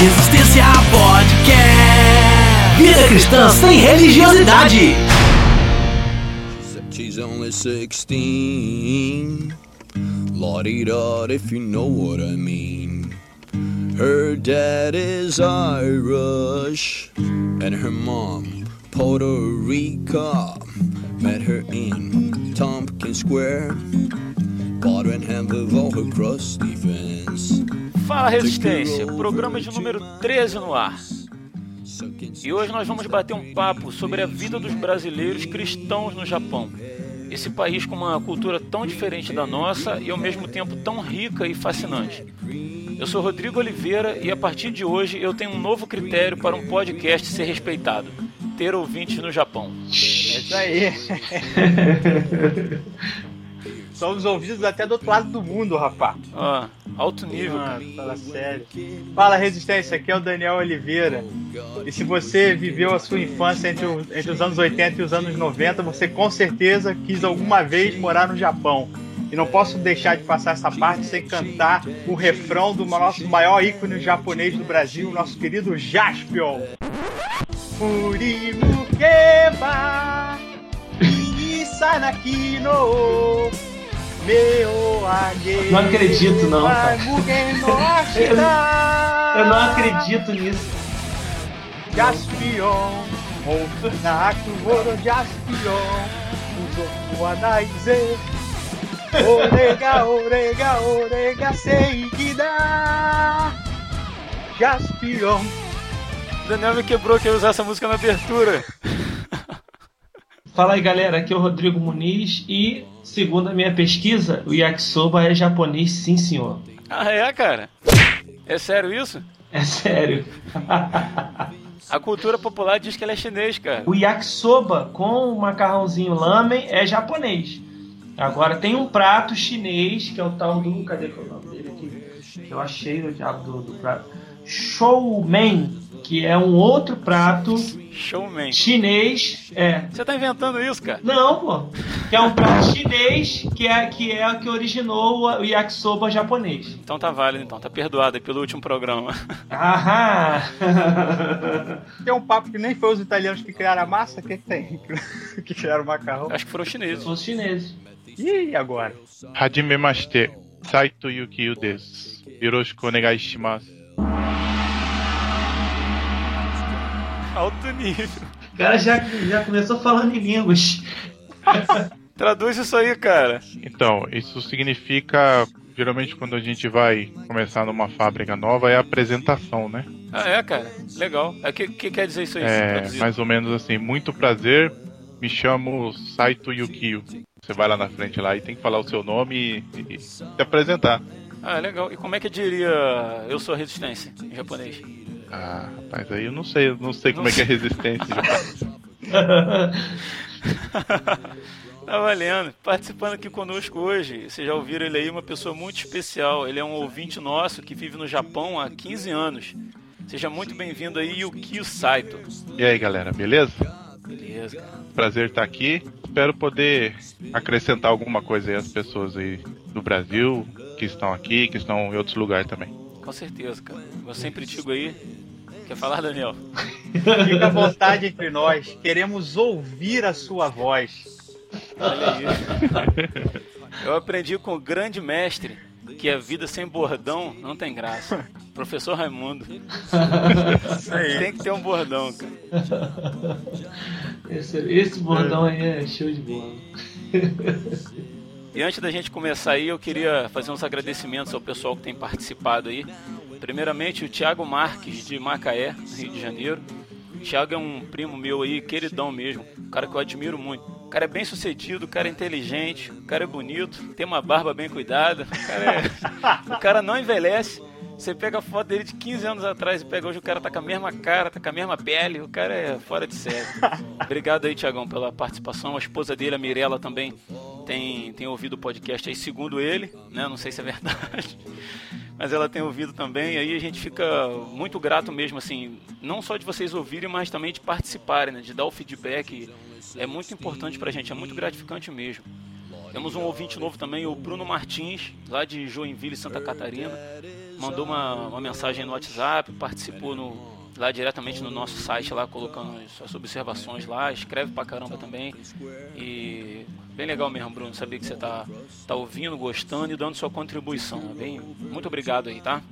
Resistência Podcast. Vida cristã sem religiosidade. She's only um 16. Lottie dot, if you know what I mean. Her dad is Irish, and her mom, Puerto Rico. Met her in Tompkins Square. Bought and handled all her crusty fence. Fala Resistência, programa de número 13 no ar. E hoje nós vamos bater um papo sobre a vida dos brasileiros cristãos no Japão. Esse país com uma cultura tão diferente da nossa e ao mesmo tempo tão rica e fascinante. Eu sou Rodrigo Oliveira e a partir de hoje eu tenho um novo critério para um podcast ser respeitado: ter ouvintes no Japão. É isso aí. Somos ouvidos até do outro lado do mundo, rapaz. Ah, alto nível. Ah, fala sério. Fala Resistência, aqui é o Daniel Oliveira. E se você viveu a sua infância entre, o, entre os anos 80 e os anos 90, você com certeza quis alguma vez morar no Japão. E não posso deixar de passar essa parte sem cantar o refrão do nosso maior ícone japonês do Brasil, nosso querido Jaspion. Furimu keba, Isanaki Não acredito, não, cara. Eu, eu não acredito nisso. Jaspion, Naku Woro Jaspion, Uzoku Anaize, Orega, Orega, Orega, Seikida, Jaspion. Daniel me quebrou que eu usar essa música na abertura. Fala aí galera, aqui é o Rodrigo Muniz e, segundo a minha pesquisa, o yakisoba é japonês, sim senhor. Ah, é, cara? É sério isso? É sério. A cultura popular diz que ele é chinês, cara. O yakisoba com o macarrãozinho lamen é japonês. Agora tem um prato chinês, que é o tal do. Cadê que é o nome dele aqui? Eu achei o diabo do, do prato. Shoumen, que é um outro prato Showman. chinês. É. Você tá inventando isso, cara? Não, pô. Que é um prato chinês que é que é o que originou o yakisoba japonês. Então tá válido, então. Tá perdoado aí pelo último programa. Aham! Tem um papo que nem foi os italianos que criaram a massa, o que, que tem? que criaram o macarrão. Acho que foram os chineses. Os chineses. E agora? Hajimemashite, Saito Yukio desu. Yoroshiku onegai shimasu. Alto nível. O cara já, já começou falando em línguas. Traduz isso aí, cara. Então, isso significa, geralmente quando a gente vai começar numa fábrica nova, é a apresentação, né? Ah, é, cara? Legal. O que, que quer dizer isso aí? É, mais ou menos assim, muito prazer, me chamo Saito Yukio. Você vai lá na frente lá e tem que falar o seu nome e, e se apresentar. Ah, legal. E como é que diria eu sou resistência em japonês? Ah, rapaz, aí eu não sei, eu não sei como é que é resistência. Tá valendo. Participando aqui conosco hoje, vocês já ouviram ele aí, uma pessoa muito especial. Ele é um ouvinte nosso que vive no Japão há 15 anos. Seja muito bem-vindo aí, Yukio Saito. e aí, galera, beleza? Beleza, cara. Prazer estar aqui. Espero poder acrescentar alguma coisa aí às pessoas aí do Brasil, que estão aqui, que estão em outros lugares também. Com certeza, cara. Eu sempre digo aí. Quer falar, Daniel? Fica à vontade entre nós. Queremos ouvir a sua voz. Olha aí. Eu aprendi com o grande mestre que a vida sem bordão não tem graça. Professor Raimundo. Tem que ter um bordão, cara. Esse, esse bordão aí é show de bola. E antes da gente começar aí, eu queria fazer uns agradecimentos ao pessoal que tem participado aí. Primeiramente, o Thiago Marques, de Macaé, Rio de Janeiro. O Thiago é um primo meu aí, queridão mesmo. Um cara que eu admiro muito. O cara é bem sucedido, o cara é inteligente, o cara é bonito, tem uma barba bem cuidada. O cara, é... o cara não envelhece. Você pega a foto dele de 15 anos atrás e pega hoje, o cara tá com a mesma cara, tá com a mesma pele, o cara é fora de série. Obrigado aí, Tiagão, pela participação. A esposa dele, a Mirella, também tem, tem ouvido o podcast aí, segundo ele, né? Não sei se é verdade. Mas ela tem ouvido também, e aí a gente fica muito grato mesmo, assim, não só de vocês ouvirem, mas também de participarem, né? De dar o feedback. É muito importante pra gente, é muito gratificante mesmo. Temos um ouvinte novo também, o Bruno Martins, lá de Joinville, Santa Catarina. Mandou uma, uma mensagem no WhatsApp, participou no, lá diretamente no nosso site lá colocando suas observações lá, escreve pra caramba também. E bem legal mesmo, Bruno, saber que você tá, tá ouvindo, gostando e dando sua contribuição. Bem, muito obrigado aí, tá?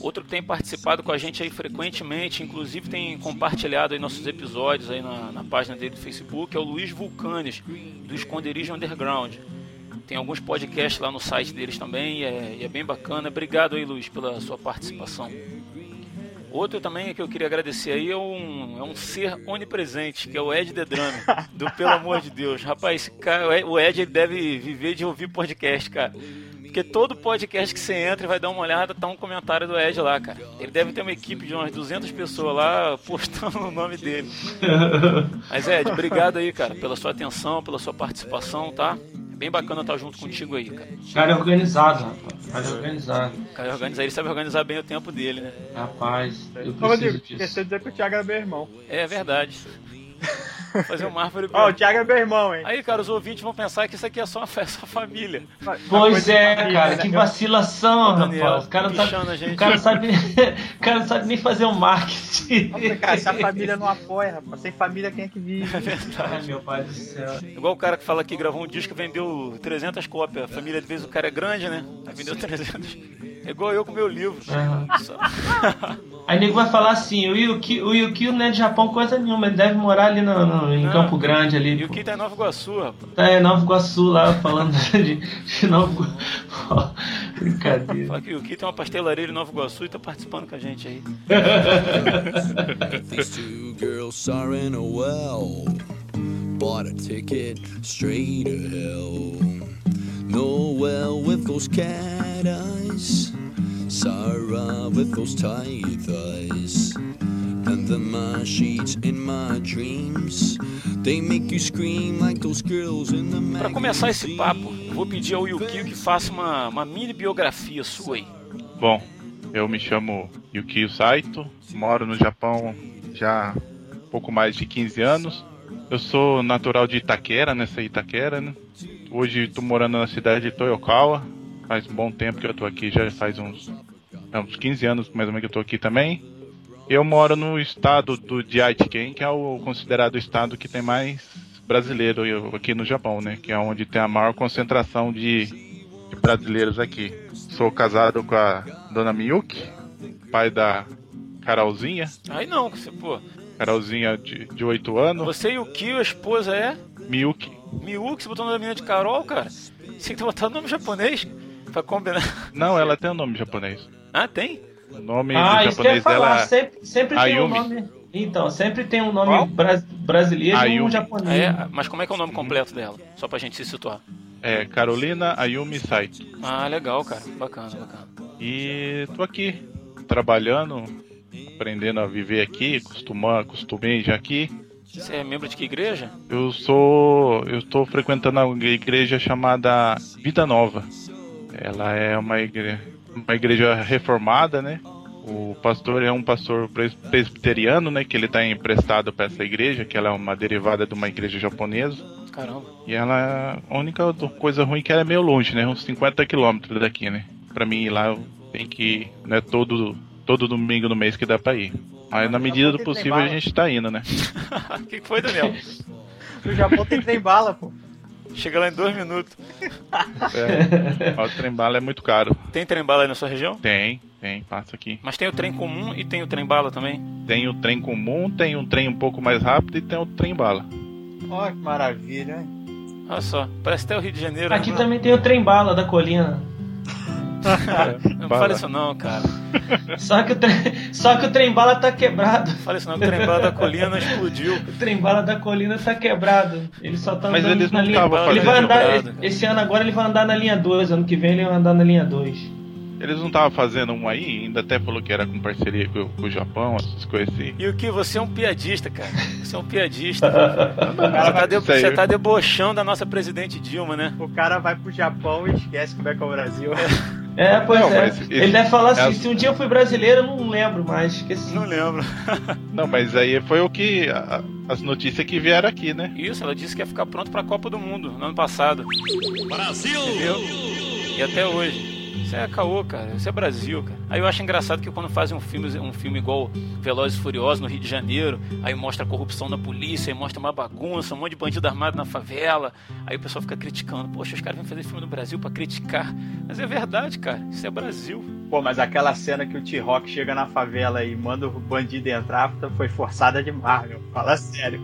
Outro que tem participado com a gente aí frequentemente, inclusive tem compartilhado aí nossos episódios aí na, na página dele do Facebook, é o Luiz Vulcanes, do Esconderijo Underground. Tem alguns podcasts lá no site deles também e é, e é bem bacana. Obrigado aí, Luiz, pela sua participação. Outro também que eu queria agradecer aí é um, é um ser onipresente, que é o Ed The Drummer, do Pelo Amor de Deus. Rapaz, cara, o Ed ele deve viver de ouvir podcast, cara. Porque todo podcast que você entra e vai dar uma olhada, tá um comentário do Ed lá, cara. Ele deve ter uma equipe de umas 200 pessoas lá postando o nome dele. Mas Ed, obrigado aí, cara, pela sua atenção, pela sua participação, tá? É bem bacana estar junto contigo aí, cara. Cara é organizado, rapaz. Cara é organizado. O cara organiza, ele sabe organizar bem o tempo dele, né? Rapaz, eu preciso disso. esqueceu de dizer que o Thiago era meu irmão. É verdade. Fazer uma árvore. Ó, o Thiago é meu irmão, hein? Aí, cara, os ouvintes vão pensar que isso aqui é só uma festa família. Pois é, Família, cara, né? que vacilação, Daniel, rapaz. O cara sabe, gente. o cara sabe, o cara não sabe nem fazer um marketing. Nossa, cara, se a família não apoia, rapaz, sem família quem é que vive? Ai, meu pai do céu. Igual o cara que fala que gravou um disco e vendeu 300 cópias. A família, de vez o cara é grande, né? Aí vendeu 300. É igual eu com meu livro. Só- Aí nego vai falar assim, o Yuki, o Yuki não é de Japão coisa nenhuma, ele deve morar ali no, no- em Não. Campo Grande ali. E o pô. tá em Nova Iguaçu, rapaz. Tá em Nova Iguaçu lá falando de, de Nova Iguaçu. Brincadeira. Fala que o Ki tem uma pastelaria em Nova Iguaçu e tá participando com a gente aí. These two girls are in a well. Bought a ticket straight to hell. No well with those cat eyes. Sarah with those tight thighs. And the my sheets in my dreams. They make you scream like those girls in the Pra começar esse papo, eu vou pedir ao Yukio que faça uma, uma mini biografia sua aí. Bom, eu me chamo Yukio Saito, moro no Japão já há pouco mais de 15 anos. Eu sou natural de Itaquera, nessa Itaquera, né? Hoje estou morando na cidade de Toyokawa. Faz um bom tempo que eu tô aqui, já faz uns, é, uns 15 anos mais ou menos que eu tô aqui também. Eu moro no estado do de Aichiken, que é o considerado estado que tem mais brasileiro eu- aqui no Japão, né? Que é onde tem a maior concentração de, de brasileiros aqui. Sou casado com a dona Miyuki, pai da Carolzinha. Aí não, você, pô. Carolzinha de, de 8 anos. Você e o Kyo, a esposa é Miyuki. Miyuki, você botou o nome da menina de Carol, cara? Você tem que botado o nome japonês pra combinar. Não, ela tem um nome japonês. Ah, tem? O nome Ah, do isso que eu ia japonês falar, dela sempre, sempre tem um Ayumi. nome. Então, sempre tem um nome Qual? bra- brasileiro e um Ayumi. japonês. É, mas como é que é o nome completo dela? Só pra gente se situar. é Carolina Ayumi Saito. Ah, legal, cara. Bacana, bacana. E tô aqui trabalhando, aprendendo a viver aqui, acostumar, acostumei já aqui. Você é membro de que igreja? Eu sou. Eu estou frequentando uma igreja chamada Vida Nova. Ela é uma igreja, uma igreja reformada, né? O pastor é um pastor pres- presbiteriano, né? Que ele está emprestado para essa igreja, que ela é uma derivada de uma igreja japonesa. Caramba. E ela. A única do- coisa ruim é que ela é meio longe, né? Uns 50 quilômetros daqui, né? Pra mim ir lá, tenho que ir, não é todo, todo domingo no mês que dá pra ir. Mas na medida do possível a gente tá indo, né? O que, que foi, Daniel? No Japão tem trem bala, pô. Chega lá em dois minutos. É, o trem bala é muito caro. Tem trem bala aí na sua região? Tem, tem, passa aqui. Mas tem o trem comum e tem o trem bala também? Tem o trem comum, tem um trem um pouco mais rápido e tem o trem bala. Ó, que maravilha, hein? Olha só, parece até o Rio de Janeiro. né? Aqui também tem o trem bala da colina. Não Bala. fala isso não, cara. Só que o trem, só que o trem bala tá quebrado. Não fala isso não, que o trem bala da colina explodiu. O trem bala da colina tá quebrado. Ele só tá Mas andando eles na não linha. estavam Ele vai fazendo andar quebrado. esse ano agora ele vai andar na linha 2, ano que vem ele vai andar na linha 2. Eles não estavam fazendo um aí, ainda até falou que era com parceria com, com o Japão, essas coisas assim. E o que? Você é um piadista, cara. Você é um piadista. Você tá, de- você tá debochando da nossa presidente Dilma, né? O cara vai pro Japão e esquece como é que é o Brasil. É, pois Não, é. mas esse- ele deve falar assim, é- se um dia eu fui brasileiro, eu não lembro mais, esqueci. Não lembro. Não, mas aí foi o que. a- as notícias que vieram aqui, né? Isso, ela disse que ia ficar pronto pra Copa do Mundo no ano passado. Brasil! Entendeu? E até hoje. Isso é caô, cara. Isso é Brasil, cara. Aí eu acho engraçado que quando fazem um filme, um filme igual Velozes e Furiosos no Rio de Janeiro, aí mostra a corrupção da polícia, aí mostra uma bagunça, um monte de bandido armado na favela. Aí o pessoal fica criticando. Poxa, os caras vêm fazer filme no Brasil para criticar. Mas é verdade, cara. Isso é Brasil. Pô, mas aquela cena que o T-Rock chega na favela e manda o bandido entrar foi forçada demais, meu. Fala sério.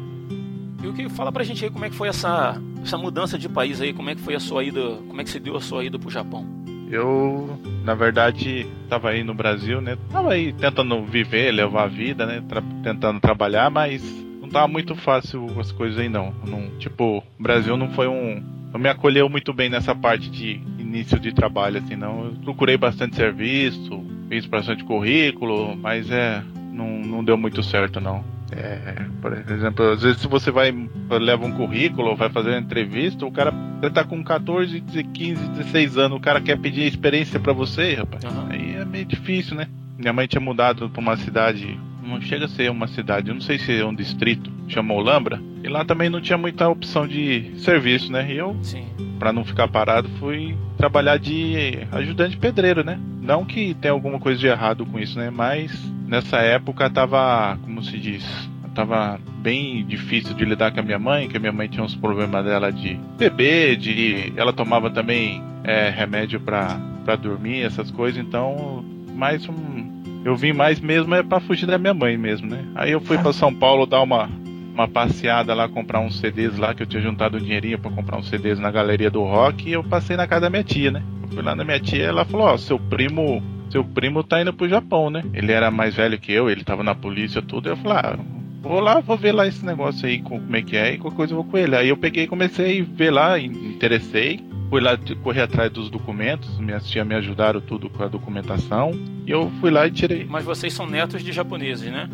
E o que fala pra gente aí como é que foi essa, essa mudança de país aí, como é que foi a sua ida, como é que se deu a sua ida pro Japão? Eu, na verdade, tava aí no Brasil, né? Tava aí tentando viver, levar a vida, né? Tra tentando trabalhar, mas não tava muito fácil as coisas aí não. não. Tipo, o Brasil não foi um. Não me acolheu muito bem nessa parte de início de trabalho, assim, não. Eu procurei bastante serviço, fiz bastante currículo, mas é. Não, não deu muito certo não. É, por exemplo, às vezes se você vai leva um currículo, vai fazer uma entrevista, o cara tá com 14, 15, 16 anos, o cara quer pedir experiência para você, rapaz. Uhum. Aí é meio difícil, né? Minha mãe tinha mudado para uma cidade, não chega a ser uma cidade, eu não sei se é um distrito, chama Olambra, e lá também não tinha muita opção de serviço, né? E eu, para não ficar parado, fui trabalhar de ajudante pedreiro, né? Não que tenha alguma coisa de errado com isso, né? Mas nessa época tava, como se diz, tava bem difícil de lidar com a minha mãe, que a minha mãe tinha uns problemas dela de beber, de ela tomava também é, remédio para dormir, essas coisas, então mais um eu vim mais mesmo é para fugir da minha mãe mesmo, né? Aí eu fui para São Paulo dar uma uma passeada lá, comprar uns CDs lá, que eu tinha juntado um dinheirinho para comprar uns CDs na galeria do rock, e eu passei na casa da minha tia, né? Eu fui lá na minha tia, ela falou, ó, oh, seu primo seu primo tá indo pro Japão, né? Ele era mais velho que eu, ele tava na polícia tudo. Eu falei, ah, vou lá, vou ver lá esse negócio aí, como é que é, e qualquer coisa eu vou com ele. Aí eu peguei e comecei a ver lá, interessei. Fui lá correr atrás dos documentos, minhas tias me ajudaram tudo com a documentação. E eu fui lá e tirei. Mas vocês são netos de japoneses, né?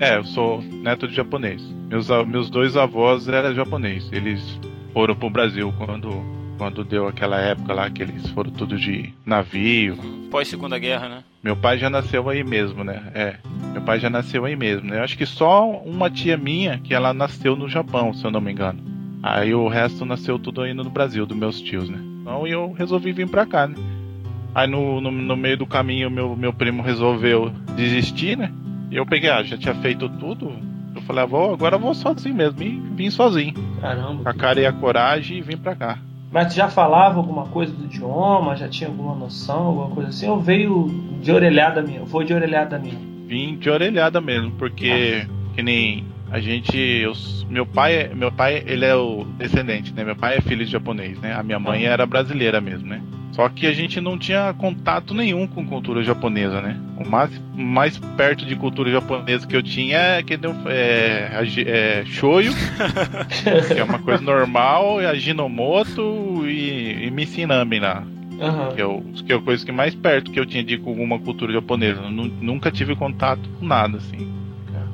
É, eu sou neto de japonês. Meus, meus dois avós eram japoneses. Eles foram pro Brasil quando quando deu aquela época lá que eles foram tudo de navio. Pós Segunda Guerra, né? Meu pai já nasceu aí mesmo, né? É. Meu pai já nasceu aí mesmo, né? Eu acho que só uma tia minha que ela nasceu no Japão, se eu não me engano. Aí o resto nasceu tudo aí no Brasil, dos meus tios, né? Então eu resolvi vir pra cá, né? Aí no, no, no meio do caminho meu, meu primo resolveu desistir, né? E eu peguei, ah, já tinha feito tudo. Eu falei, ah, vou, agora eu vou sozinho mesmo. E vim sozinho. Caramba. Com a cara e a coragem e vim pra cá. Mas já falava alguma coisa do idioma? Já tinha alguma noção, alguma coisa assim? Ou veio de orelhada minha? Foi de orelhada minha? Vim de orelhada mesmo, porque ah. que nem a gente, eu, meu pai, meu pai, ele é o descendente, né? Meu pai é filho de japonês, né? A minha mãe era brasileira mesmo, né? Só que a gente não tinha contato nenhum com cultura japonesa, né? O mais, mais perto de cultura japonesa que eu tinha é, que é, é shoyu, que é uma coisa normal, e a Jinomoto e, e Missinami lá. Uhum. Que, eu, que é a coisa que mais perto que eu tinha de alguma cultura japonesa. Nunca tive contato com nada, assim.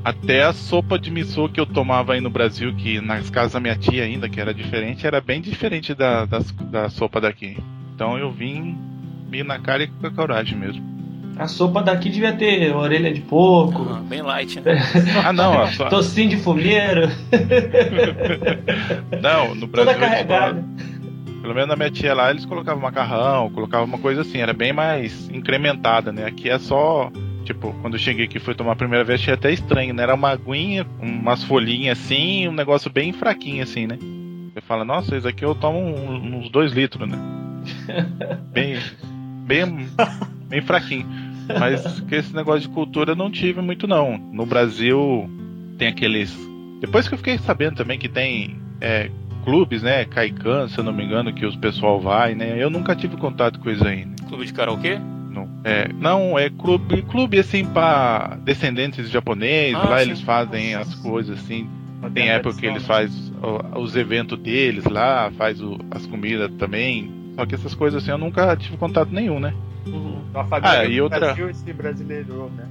Até a sopa de miso que eu tomava aí no Brasil, que nas casas da minha tia ainda, que era diferente, era bem diferente da, da, da sopa daqui. Então eu vim, vim na cara e com a coragem mesmo. A sopa daqui devia ter orelha de porco. Ah, bem light, né? ah, não. Ó, só... Tocinho de fumeiro. não, no Brasil. Toda carregada. Pelo menos na minha tia lá, eles colocavam macarrão, colocavam uma coisa assim, era bem mais incrementada, né? Aqui é só. Tipo, quando eu cheguei aqui foi tomar a primeira vez, achei até estranho, né? Era uma aguinha, umas folhinhas assim, um negócio bem fraquinho assim, né? Você fala, nossa, isso aqui eu tomo uns dois litros, né? bem, bem, bem fraquinho. Mas que esse negócio de cultura eu não tive muito não. No Brasil tem aqueles. Depois que eu fiquei sabendo também que tem é, clubes, né? Kaikan, se eu não me engano, que os pessoal vai, né? Eu nunca tive contato com isso ainda. Clube de karaokê? Não, é, não, é clube, clube assim para descendentes de japoneses. Ah, lá sim. eles fazem as coisas assim. Tem época que eles fazem os eventos deles lá, faz o, as comidas também. Só que essas coisas assim eu nunca tive contato nenhum, né? Uhum. ah, e outra... Brasil né?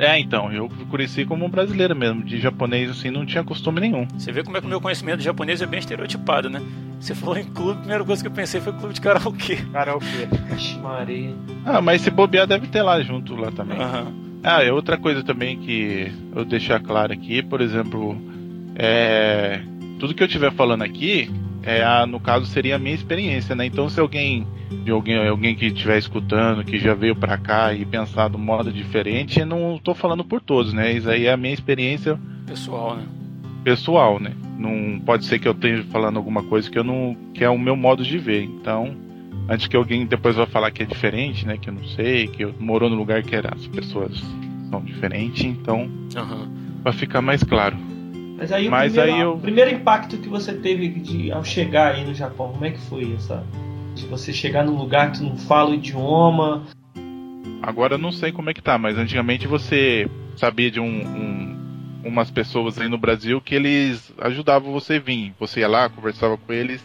É, então, eu conheci como um brasileiro mesmo, de japonês assim, não tinha costume nenhum. Você vê como é que o meu conhecimento de japonês é bem estereotipado, né? Você falou em clube, a primeira coisa que eu pensei foi clube de karaokê. Karaokê. Maria. Ah, mas se bobear deve ter lá junto lá também. Uhum. Ah, e outra coisa também que eu deixar claro aqui, por exemplo, é tudo que eu estiver falando aqui é a, no caso seria a minha experiência, né? Então se alguém de alguém, alguém que estiver escutando, que já veio para cá e pensar de um modo diferente, não estou falando por todos, né? Isso aí é a minha experiência Pessoal, né? pessoal, né? Não pode ser que eu esteja falando alguma coisa que eu não que é o meu modo de ver. Então, antes que alguém depois vá falar que é diferente, né? Que eu não sei, que eu morou no lugar que era, as pessoas são diferentes, então Aham. para ficar mais claro. Mas aí, Mas o, primeiro, aí eu- o primeiro impacto que você teve de, ao chegar aí no Japão, como é que foi essa? De você chegar num lugar que tu não fala o idioma. Agora eu não sei como é que tá, mas antigamente você sabia de um, um- umas pessoas aí no Brasil que eles ajudavam você a vir. Você ia lá, conversava com eles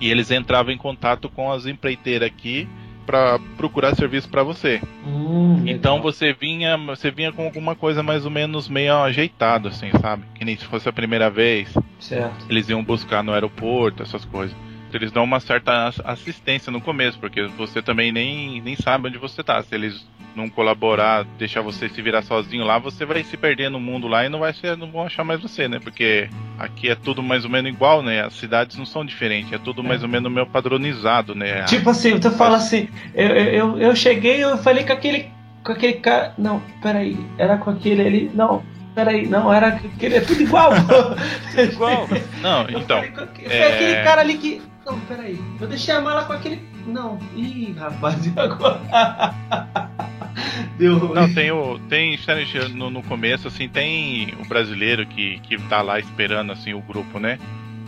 e eles entravam em contato com as empreiteiras aqui para procurar serviço para você. Hum, Então você vinha, você vinha com alguma coisa mais ou menos meio ajeitado assim, sabe? Que nem se fosse a primeira vez, Certo. eles iam buscar no aeroporto, essas coisas. Eles dão uma certa ass- assistência no começo, porque você também nem, nem sabe onde você tá. Se eles não colaborar, deixar você se virar sozinho lá, você vai se perder no mundo lá e não vai ser, não vão achar mais você, né? Porque aqui é tudo mais ou menos igual, né? As cidades não são diferentes, é tudo mais ou menos meio padronizado, né? Tipo assim, tu fala assim, eu, eu, eu cheguei, eu falei com aquele. Com aquele cara. Não, peraí, era com aquele ali. Não, peraí, não, era aquele. É tudo igual. Igual. Não, então, aquele- é- Foi aquele cara ali que. Não, peraí. Eu deixei a mala com aquele. Não. Ih, rapaz, e agora? Deu ruim. Não, tem o. Tem sério, no, no começo, assim, tem o brasileiro que, que tá lá esperando assim o grupo, né?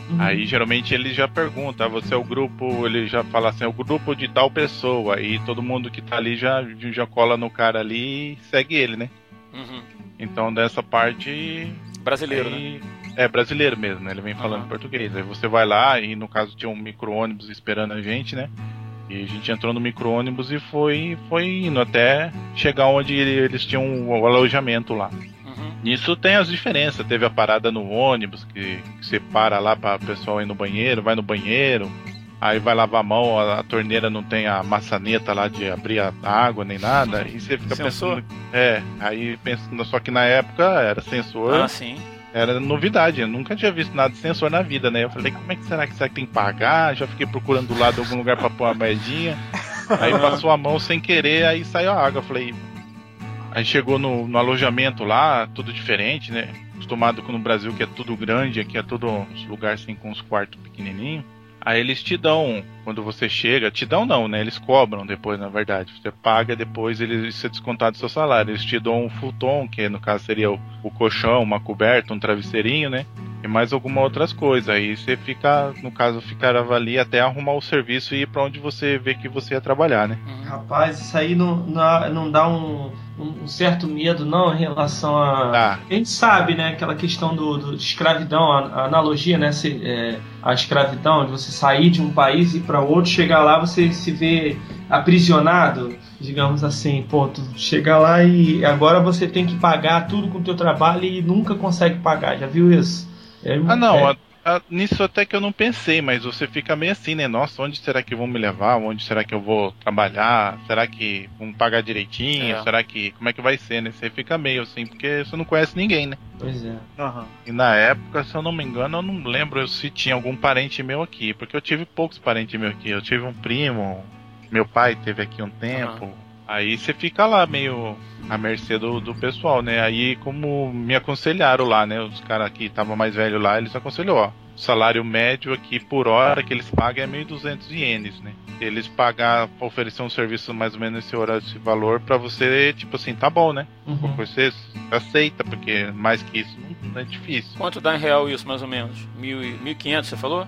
Uhum. Aí geralmente ele já pergunta, ah, você é o grupo, ele já fala assim, é o grupo de tal pessoa, aí todo mundo que tá ali já, já cola no cara ali e segue ele, né? Uhum. Então dessa parte. Brasileiro, né? É brasileiro mesmo, né? Ele vem falando Aham. português. Aí você vai lá e no caso tinha um micro-ônibus esperando a gente, né? E a gente entrou no micro-ônibus e foi, foi indo até chegar onde eles tinham o alojamento lá. Uhum. Nisso tem as diferenças. Teve a parada no ônibus, que, que você para lá para o pessoal ir no banheiro, vai no banheiro, aí vai lavar a mão, a, a torneira não tem a maçaneta lá de abrir a água nem nada, e você fica Sensor? pensando. É, aí pensando, só que na época era sensor, Ah, sim. Era novidade, eu nunca tinha visto nada de sensor na vida, né? Eu falei, como é que será que será que tem que pagar? Já fiquei procurando do lado algum lugar para pôr uma moedinha. Aí passou a mão sem querer, aí saiu a água. Eu falei. Aí chegou no, no alojamento lá, tudo diferente, né? Acostumado com no Brasil que é tudo grande, aqui é tudo uns lugares assim com uns quartos pequenininhos. Aí eles te dão, quando você chega, te dão não, né? Eles cobram depois, na verdade. Você paga depois, eles isso é descontado do seu salário. Eles te dão um futon, que no caso seria o, o colchão, uma coberta, um travesseirinho, né? E mais algumas outras coisas. Aí você fica, no caso, ficava ali até arrumar o serviço e ir pra onde você vê que você ia trabalhar, né? Rapaz, isso aí não, não, não dá um, um- certo medo, não, em relação a. Tá. A gente sabe, né, aquela questão do, do- escravidão, a, a analogia, né, se, é, a escravidão, de você sair de um país e ir para outro, chegar lá, você se vê aprisionado, digamos assim, pô, tu chegar lá e agora você tem que pagar tudo com o teu trabalho e nunca consegue pagar, já viu isso? É- Ah, não, é- nisso até que eu não pensei, mas você fica meio assim, né? Nossa, onde será que vão me levar? Onde será que eu vou trabalhar? Será que vão pagar direitinho? É. Será que. Como é que vai ser, né? Você fica meio assim, porque você não conhece ninguém, né? Pois é. Aham. E na época, se eu não me engano, eu não lembro se tinha algum parente meu aqui, porque eu tive poucos parentes meus aqui. Eu tive um primo, meu pai teve aqui um tempo. Aí você fica lá meio à mercê do, do pessoal, né? Aí como me aconselharam lá, né? Os caras que estavam mais velhos lá, eles aconselhou, ó. O salário médio aqui por hora que eles pagam é 1.200 ienes, né? Eles pagar, oferecer um serviço mais ou menos esse horário, esse valor, pra você, tipo assim, tá bom, né? Uhum. Você aceita, porque mais que isso não é difícil. Quanto dá em real isso, mais ou menos? Mil e- 1.500, você falou?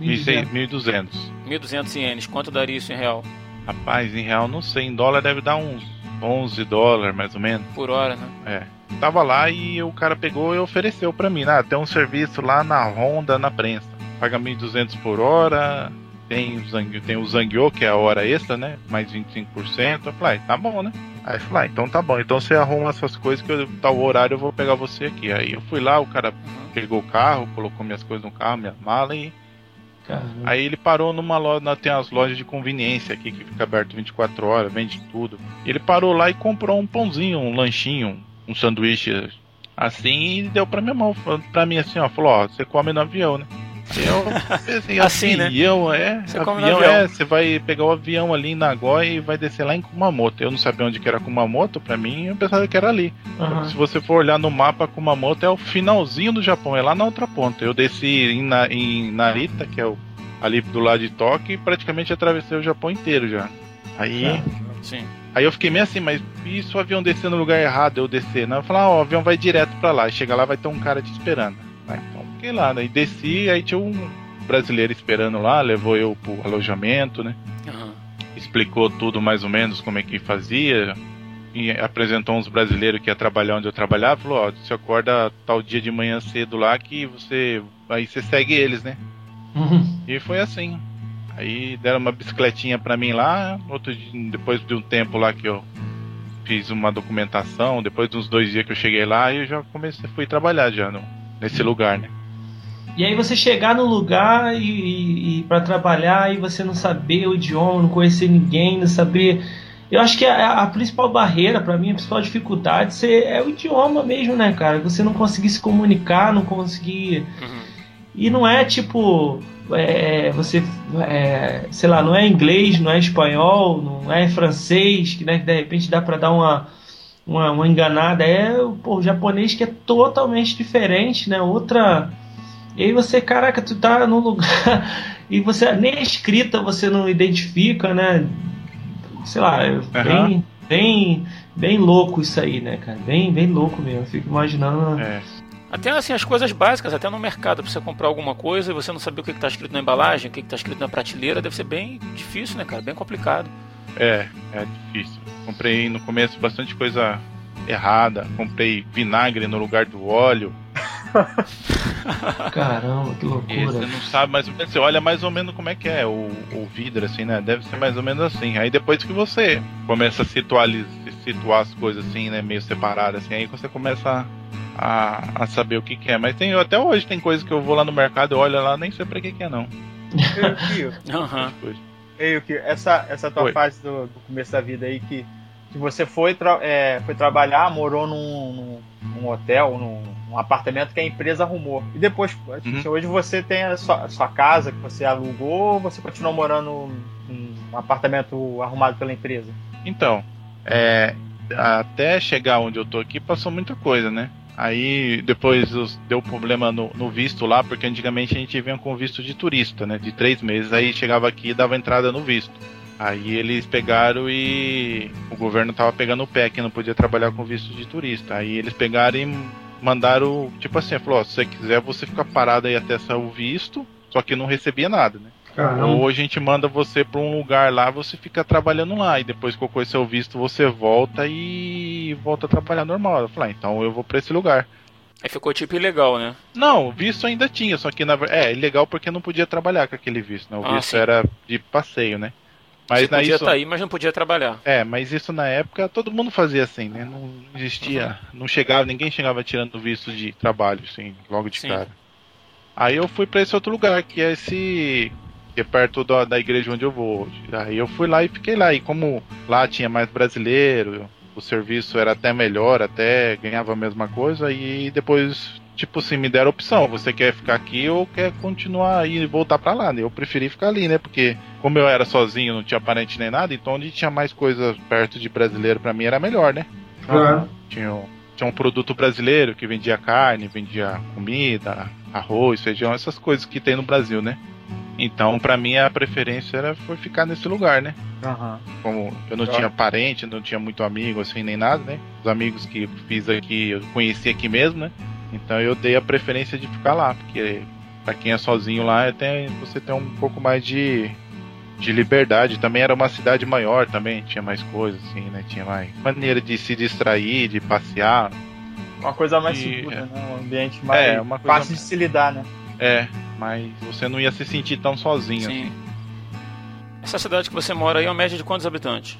1.600, 1.200. 1.200 ienes. Quanto daria isso em real? Rapaz, em real não sei, em dólar deve dar uns 11 dólares mais ou menos. Por hora, né? É. Tava lá e o cara pegou e ofereceu pra mim, ah, tem um serviço lá na Honda, na prensa. Paga 1.200 por hora, tem o, zang, tem o Zangyo, que é a hora extra, né? Mais 25%. Eu falei, ah, tá bom, né? Aí eu falei, ah, então tá bom, então você arruma essas coisas que eu, tal horário eu vou pegar você aqui. Aí eu fui lá, o cara Uhum. pegou o carro, colocou minhas coisas no carro, minha mala e Caramba. Aí ele parou numa loja, tem as lojas de conveniência aqui que fica aberto 24 horas, vende tudo. Ele parou lá e comprou um pãozinho, um lanchinho, um sanduíche assim e deu pra minha mão, pra mim assim, ó, falou, ó, você come no avião, né? Eu pensei, Assim, né? avião, é. Você avião, é. Você vai pegar o avião ali em Nagoya e vai descer lá em Kumamoto. Eu não sabia onde que era Kumamoto, pra mim, eu pensava que era ali. Aham. Se você for olhar no mapa, Kumamoto é o finalzinho do Japão, é lá na outra ponta. Eu desci em, Na- em Narita, que é o, ali do lado de Tóquio, e praticamente atravessei o Japão inteiro já. Aí, Sim. aí eu fiquei meio assim, mas e se o avião descer no lugar errado, eu descer? Não, eu falei, ah, o avião vai direto pra lá, e chega lá vai ter um cara te esperando. Então fiquei lá, né? E desci, aí tinha um brasileiro esperando lá, levou eu pro alojamento, né? Aham. explicou tudo mais ou menos como é que fazia e apresentou uns brasileiros que ia trabalhar onde eu trabalhava, falou, ó, você acorda tal dia de manhã cedo lá que você aí você segue eles, né? Uhum. E foi assim. Aí deram uma bicicletinha pra mim lá, outro dia, depois de um tempo lá que eu fiz uma documentação, depois de uns dois dias que eu cheguei lá, eu já comecei fui trabalhar já no, nesse lugar, né? E aí você chegar no lugar e, e, e para trabalhar e você não saber o idioma, não conhecer ninguém, não saber. Eu acho que a, a principal barreira para mim, a principal dificuldade é o idioma mesmo, né, cara? Você não conseguir se comunicar, não conseguir. Uhum. E não é tipo. é, você. é, sei lá, não é inglês, não é espanhol, não é francês, que né, que de repente dá para dar uma, uma, uma enganada. É pô, o japonês que é totalmente diferente, né? Outra. E aí você, caraca, tu tá num lugar. e você. Nem a escrita você não identifica, né? Sei lá, é bem, bem, bem louco isso aí, né, cara? Bem, bem louco mesmo. Eu fico imaginando. É. Até assim, as coisas básicas, até no mercado, pra você comprar alguma coisa e você não saber o que, que tá escrito na embalagem, o que, que tá escrito na prateleira, deve ser bem difícil, né, cara? Bem complicado. É, é difícil. Comprei no começo bastante coisa errada. Comprei vinagre no lugar do óleo. Caramba, que E loucura. você não sabe mais ou menos. Você olha mais ou menos como é que é o, o vidro, assim, né? Deve ser mais ou menos assim. Aí depois que você começa a situar, situar as coisas assim, né? Meio separadas, assim, aí você começa a, a saber o que, que é. Mas tem, até hoje tem coisa que eu vou lá no mercado, eu olho lá, nem sei pra que, que é não. Ei, Kio. Coisa. ei, Kio, essa, essa tua Oi. fase do, do começo da vida aí que, que você foi, tra- é, foi trabalhar, morou num, num, hotel, num, num apartamento que a empresa arrumou. E depois, assim, hoje você tem a sua, a sua casa que você alugou ou você continua morando num um apartamento arrumado pela empresa? Então, é, até chegar onde eu tô aqui passou muita coisa, né? Aí depois deu problema no, no visto lá, porque antigamente a gente vinha com visto de turista, né? De três meses, aí chegava aqui e dava entrada no visto. Aí eles pegaram e o governo tava pegando o pé que não podia trabalhar com visto de turista. Aí eles pegaram e mandaram, tipo assim, falou, ó, se você quiser você fica parado aí até sair o visto, só que não recebia nada, né? Ou a gente manda você pra um lugar lá, você fica trabalhando lá. E depois que ocorrer seu visto, você volta e volta a trabalhar normal. Eu falei, ah, então eu vou pra esse lugar. Aí ficou tipo ilegal, né? Não, o visto ainda tinha, só que na ver- é ilegal porque não podia trabalhar com aquele visto, né? O Ah, visto sim. era de passeio, né? Mas você na podia estar aí, mas não podia trabalhar. é, mas isso na época todo mundo fazia assim, né? Não existia, não chegava, ninguém chegava tirando visto de trabalho, assim, logo de Sim. cara. Aí eu fui pra esse outro lugar, que é esse que é perto da, da igreja onde eu vou. Aí eu fui lá e fiquei lá. E como lá tinha mais brasileiro, o serviço era até melhor, até ganhava a mesma coisa, e depois, tipo assim, me deram opção, você quer ficar aqui ou quer continuar aí e voltar pra lá, né? Eu preferi ficar ali, né? Porque como eu era sozinho, não tinha parente nem nada, então onde tinha mais coisa perto de brasileiro pra mim era melhor, né? Claro. Tinha, um- tinha um produto brasileiro que vendia carne, vendia comida, arroz, feijão, essas coisas que tem no Brasil, né? Então, pra mim, a preferência era foi ficar nesse lugar, né? Aham. Como eu não Claro. tinha parente, não tinha muito amigo, assim, nem nada, né? Os amigos que fiz aqui, eu conheci aqui mesmo, né? Então eu dei a preferência de ficar lá, porque pra quem é sozinho lá, até você tem um pouco mais de, de liberdade. Também era uma cidade maior, também tinha mais coisas, assim, né? Tinha mais maneira de se distrair, de passear. Uma coisa mais E- segura, é. né? Um ambiente mais É, uma coisa- fácil de se lidar, né? É, mas você não ia se sentir tão sozinho. assim. Sim. Essa cidade que você mora aí é uma média de quantos habitantes?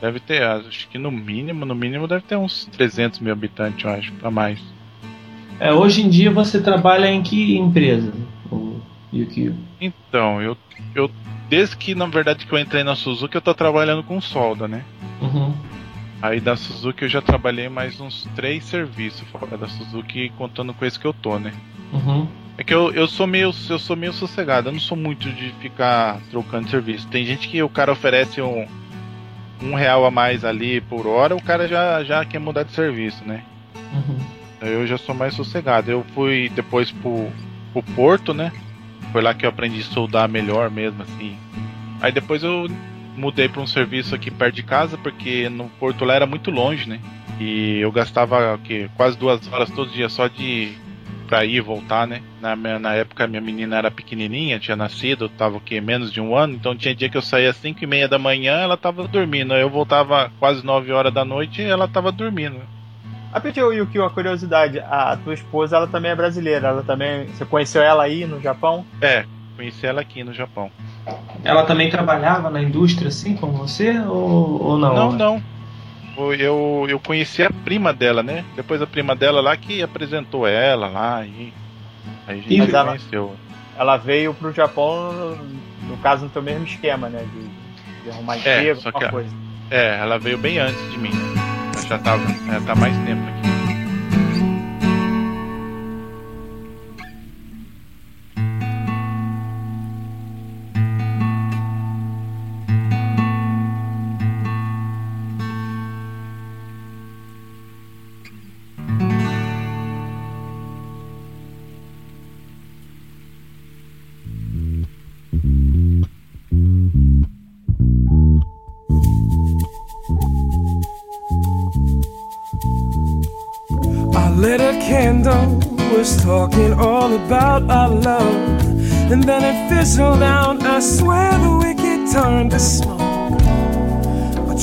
Deve ter, acho que no mínimo, no mínimo deve ter uns 300 mil habitantes, eu acho, pra mais. É, hoje em dia você trabalha em que empresa? Yukio? Então, eu, eu desde que na verdade que eu entrei na Suzuki, eu tô trabalhando com solda, né? Uhum. Aí da Suzuki eu já trabalhei mais uns três serviços fora da Suzuki, contando com esse que eu tô, né? Uhum. É que eu, eu sou meio eu sou meio sossegado, eu não sou muito de ficar trocando serviço. Tem gente que o cara oferece um, um real a mais ali por hora, o cara já, já quer mudar de serviço, né? Uhum. Eu já sou mais sossegado. Eu fui depois pro, pro Porto, né? Foi lá que eu aprendi a soldar melhor mesmo, assim. Aí depois eu mudei para um serviço aqui perto de casa, porque no Porto lá era muito longe, né? E eu gastava o quê? quase duas horas todo dia só de pra ir e voltar, né? Na, minha- na época minha menina era pequenininha, tinha nascido, tava o quê? Menos de um ano, então tinha dia que eu saía às 5 e meia da manhã, ela tava dormindo. Eu voltava quase 9 horas da noite e ela tava dormindo. Rapidinho, Yuki, uma curiosidade. A tua esposa, ela também é brasileira. Ela também. Você conheceu ela aí no Japão? É, conheci ela aqui no Japão. Ela também trabalhava na indústria assim como você ou, ou não? Não, não. Eu, eu conheci a prima dela, né? Depois a prima dela lá que apresentou ela lá e. Aí a gente Mas ela- conheceu. Ela veio pro Japão, no, caso, no teu mesmo esquema, né? De, de arrumar É, emprego, alguma que- coisa. É, ela veio bem antes de mim, né? Já tava. Ela tá mais tempo aqui.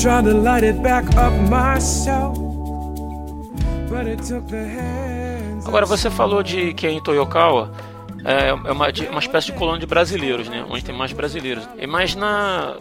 Tried to light it back up myself. But it took the hands. Agora você falou de que em Toyokawa é é uma, uma espécie de colônia de brasileiros, né? Onde tem mais brasileiros. Mais na,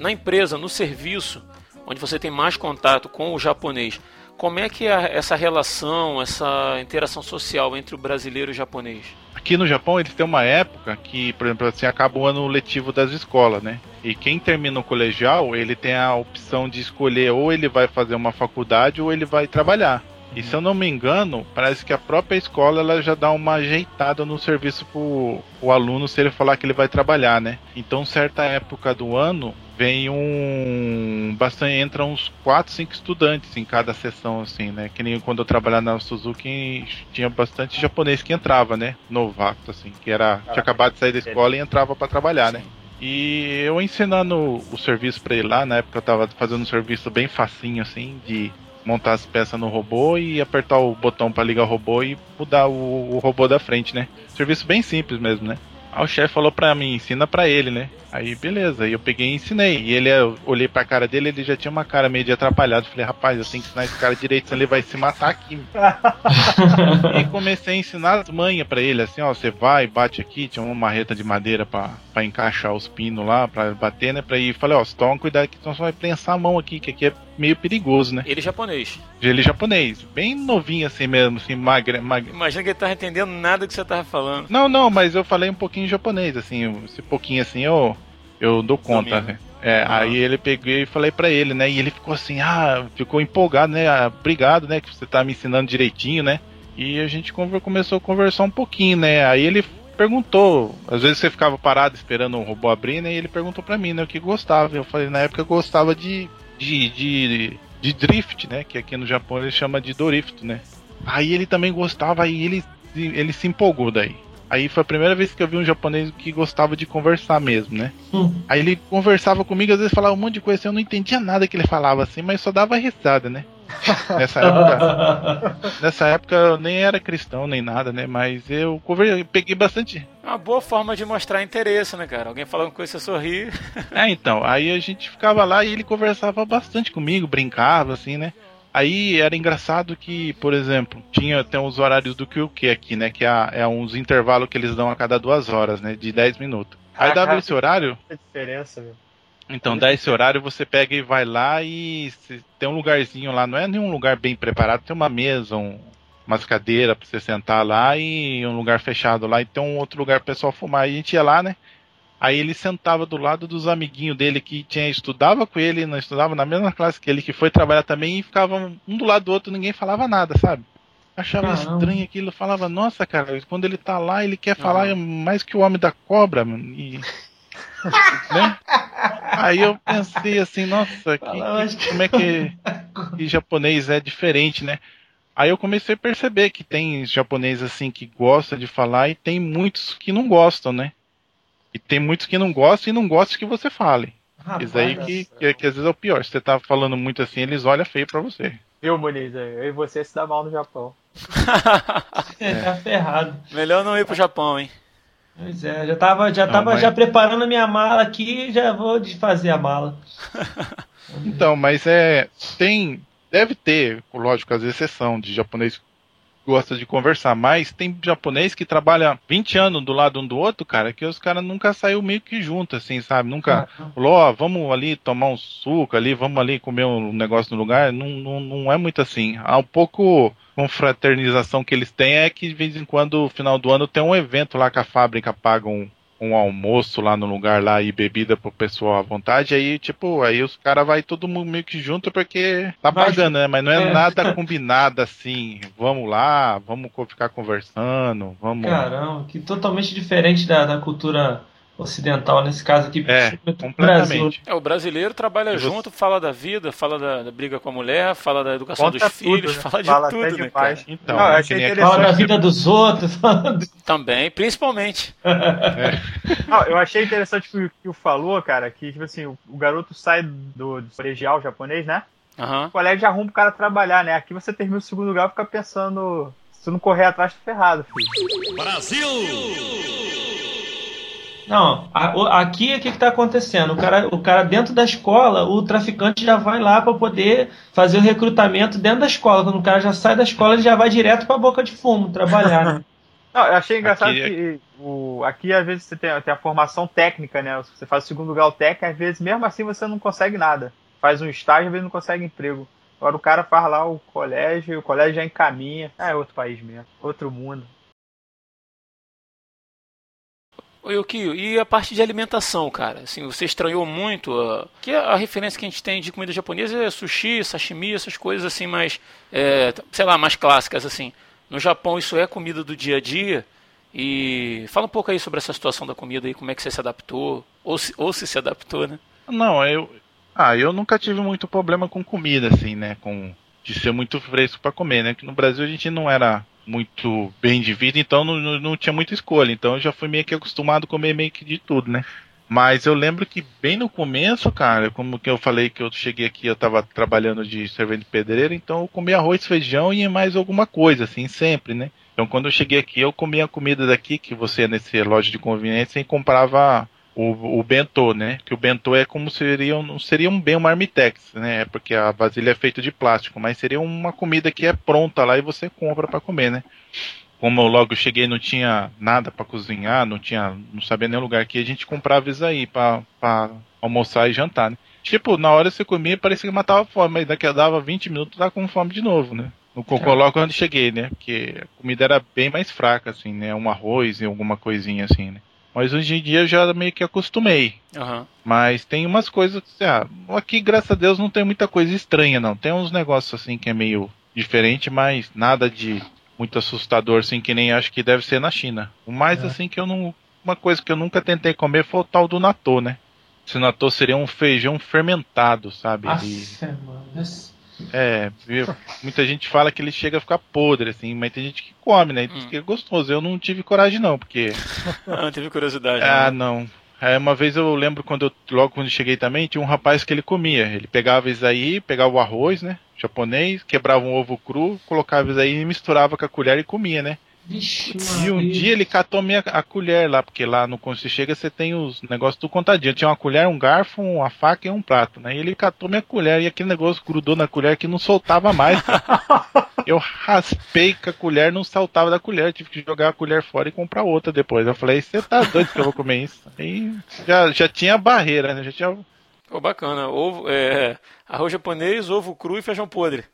na empresa, no serviço, onde você tem mais contato com o japonês, como é que é essa relação, essa interação social entre o brasileiro e o japonês? Aqui no Japão eles têm uma época que, por exemplo, assim, acaba o ano letivo das escolas, né? E quem termina o colegial, ele tem a opção de escolher ou ele vai fazer uma faculdade ou ele vai trabalhar. E se eu não me engano, parece que a própria escola ela já dá uma ajeitada no serviço pro, pro aluno se ele falar que ele vai trabalhar, né? Então, certa época do ano, vem um. Bastante, entra uns 4, 5 estudantes em cada sessão, assim, né? Que nem quando eu trabalhava na Suzuki, tinha bastante japonês que entrava, né? Novato, assim, que era. Tinha acabado de sair da escola e entrava para trabalhar, né? E eu ensinando o serviço para ele lá, na época eu tava fazendo um serviço bem facinho, assim, de montar as peças no robô e apertar o botão para ligar o robô e mudar o, o robô da frente, né? Serviço bem simples mesmo, né? Aí o chefe falou pra mim, ensina pra ele, né? Aí beleza, eu peguei e ensinei. E ele, eu olhei pra cara dele, ele já tinha uma cara meio de atrapalhado. Falei, rapaz, eu tenho que ensinar esse cara direito, senão ele vai se matar aqui. e comecei a ensinar as manhas pra ele, assim, ó, você vai, bate aqui, tinha uma marreta de madeira pra, pra encaixar os pinos lá, pra bater, né? Pra ir, falei, ó, você toma cuidado que senão você vai prensar a mão aqui, que aqui é meio perigoso, né? Ele é japonês. Ele japonês, bem novinho assim mesmo, assim, magre, magre. Imagina que ele tava entendendo nada que você tava falando. Não, não, mas eu falei um pouquinho japonês, assim, esse pouquinho assim eu, eu dou conta, né? É, Ah. aí ele peguei e falei pra ele, né? E ele ficou assim, ah, ficou empolgado, né? Ah, obrigado, né? Que você tá me ensinando direitinho, né? E a gente começou a conversar um pouquinho, né? Aí ele perguntou, às vezes você ficava parado esperando o robô abrir, né? E ele perguntou pra mim, né? O que gostava. Eu falei, na época eu gostava de, de, de, de drift, né? Que aqui no Japão ele chama de Dorift, né? Aí ele também gostava, aí ele, ele se empolgou daí. Aí foi a primeira vez que eu vi um japonês que gostava de conversar mesmo, né? Hum. Aí ele conversava comigo, às vezes falava um monte de coisa assim, eu não entendia nada que ele falava assim, mas só dava risada, né? Nessa época, nessa época eu nem era cristão nem nada, né? Mas eu, peguei bastante. É uma boa forma de mostrar interesse, né, cara? Alguém falando com você sorrir. É, então, aí a gente ficava lá e ele conversava bastante comigo, brincava assim, né? Aí era engraçado que, por exemplo, tinha tem os horários do que aqui, né? Que é, é uns intervalos que eles dão a cada duas horas, né? De 10 minutos. Aí dava esse horário, Que diferença, meu. Então, dá esse horário, você pega e vai lá e tem um lugarzinho lá, não é nenhum lugar bem preparado, tem uma mesa, um, umas cadeiras pra você sentar lá e um lugar fechado lá, e tem um outro lugar pro pessoal fumar. E a gente ia lá, né? Aí ele sentava do lado dos amiguinhos dele que tinha estudava com ele, não estudava na mesma classe que ele, que foi trabalhar também, e ficavam um do lado do outro, ninguém falava nada, sabe? Achava Caramba. estranho aquilo, falava, nossa, cara, quando ele tá lá, ele quer falar mais que o homem da cobra, mano. E, né? Aí eu pensei assim, nossa, que, que- como é que, que japonês é diferente, né? Aí eu comecei a perceber que tem japonês assim que gosta de falar e tem muitos que não gostam, né? E tem muitos que não gostam e não gostam que você fale. Rapaz, Isso aí que, que, que às vezes é o pior. Se você tá falando muito assim, eles olham feio pra você. Viu, Muniz? Eu e você se dá mal no Japão. É, tá ferrado. Melhor não ir pro Japão, hein? Pois é, já tava, já Não, tava mas- já preparando a minha mala aqui e já vou desfazer a mala. Então, mas é. Tem. Deve ter, lógico, as exceções de japonês que gosta de conversar, mas tem japonês que trabalha 20 anos do lado um do outro, cara, que os caras nunca saiu meio que junto, assim, sabe? Nunca falou, ó, vamos ali tomar um suco ali, vamos ali comer um negócio no lugar. Não, não, não é muito assim. Há um pouco confraternização que eles têm é que de vez em quando, no final do ano, tem um evento lá que a fábrica paga um, um almoço lá no lugar lá e bebida pro pessoal à vontade, aí tipo, aí os caras vai todo mundo meio que junto porque tá pagando, né? Mas não é, É. nada combinado assim, vamos lá, vamos ficar conversando, vamos... Caramba, que totalmente diferente da, da cultura ocidental, nesse caso aqui. É, completamente. É, o brasileiro trabalha você- junto, fala da vida, fala da, da briga com a mulher, fala da educação Conta dos tudo, filhos, né? fala de Fala tudo, né, cara? Então, Não, é aquele- Fala da vida dos outros. Também, principalmente. Não, eu achei interessante que o que o falou, cara, que tipo assim, o, o garoto sai do, do colegial japonês, né? Aham. O colégio já arruma pro cara trabalhar, né? Aqui você termina o segundo grau e fica pensando. Se tu não correr atrás, tá ferrado, filho. Não, a- o- aqui o que, que tá acontecendo? O cara, o cara dentro da escola, o traficante já vai lá para poder fazer o recrutamento dentro da escola. Quando o cara já sai da escola, ele já vai direto pra boca de fumo trabalhar. né? Não, eu achei engraçado Aqui- que o, aqui às vezes você tem, tem a formação técnica, né? Você faz o segundo grau técnico, às vezes mesmo assim você não consegue nada. Faz um estágio, às vezes não consegue emprego. Agora o cara faz lá o colégio, e o colégio já encaminha. Ah, é outro país mesmo, outro mundo. Ô Yukio, e a parte de alimentação, cara? Assim, você estranhou muito? ah, que a referência que a gente tem de comida japonesa é sushi, sashimi, essas coisas assim mais, é, sei lá, mais clássicas assim. No Japão isso é comida do dia a dia? E fala um pouco aí sobre essa situação da comida aí, como é que você se adaptou, ou se, ou se se adaptou, né? Não, eu. Ah, eu nunca tive muito problema com comida, assim, né? Com de ser muito fresco para comer, né? Que no Brasil a gente não era muito bem de vida, então não, não, não tinha muita escolha. Então eu já fui meio que acostumado a comer meio que de tudo, né? Mas eu lembro que bem no começo, cara, como que eu falei que eu cheguei aqui, eu tava trabalhando de servente pedreiro, então eu comia arroz, feijão e mais alguma coisa, assim, sempre, né? Então quando eu cheguei aqui, eu comia a comida daqui, que você ia nesse loja de conveniência e comprava o, o bentô, né? Que o bentô é como seria, não seria um bem um marmitex, né? Porque a vasilha é feita de plástico, mas seria uma comida que é pronta lá e você compra para comer, né? Como eu logo cheguei não tinha nada para cozinhar, não tinha, não sabia nem lugar que a gente comprava isso aí para almoçar e jantar, né? Tipo, na hora você comia parecia que matava fome, mas daqui a dava 20 minutos tava com fome de novo, né? No cocô logo quando cheguei, né? Porque a comida era bem mais fraca, assim, né? Um arroz e alguma coisinha assim, né? Mas hoje em dia eu já meio que acostumei. Aham. Mas tem umas coisas. Ah, aqui, graças a Deus, não tem muita coisa estranha, não. Tem uns negócios assim que é meio diferente, mas nada de muito assustador, assim, que nem acho que deve ser na China. O mais assim que eu não. Uma coisa que eu nunca tentei comer foi o tal do natô, né? Esse natô seria um feijão fermentado, sabe? Nossa, mano. É, muita gente fala que ele chega a ficar podre, assim, mas tem gente que come, né? E Hum. que é gostoso. Eu não tive coragem, não, porque. Ah, não teve curiosidade. Ah, né? não. É, uma vez eu lembro quando eu, logo quando eu cheguei também, tinha um rapaz que ele comia. Ele pegava isso aí, pegava o arroz, né? Japonês, quebrava um ovo cru, colocava isso aí e misturava com a colher e comia, né? Vixe, E um Maria. dia ele catou minha, a colher lá, porque lá no quando você chega você tem os negócios tudo contadinho. Tinha uma colher, um garfo, uma faca e um prato, né? E ele catou minha colher e aquele negócio grudou na colher que não soltava mais. eu raspei com a colher, não saltava da colher, tive que jogar a colher fora e comprar outra depois. Eu falei, você tá doido que eu vou comer isso? Aí já, já tinha barreira, né? Já tinha. Pô, bacana. Ovo, é, arroz japonês, ovo cru e feijão podre.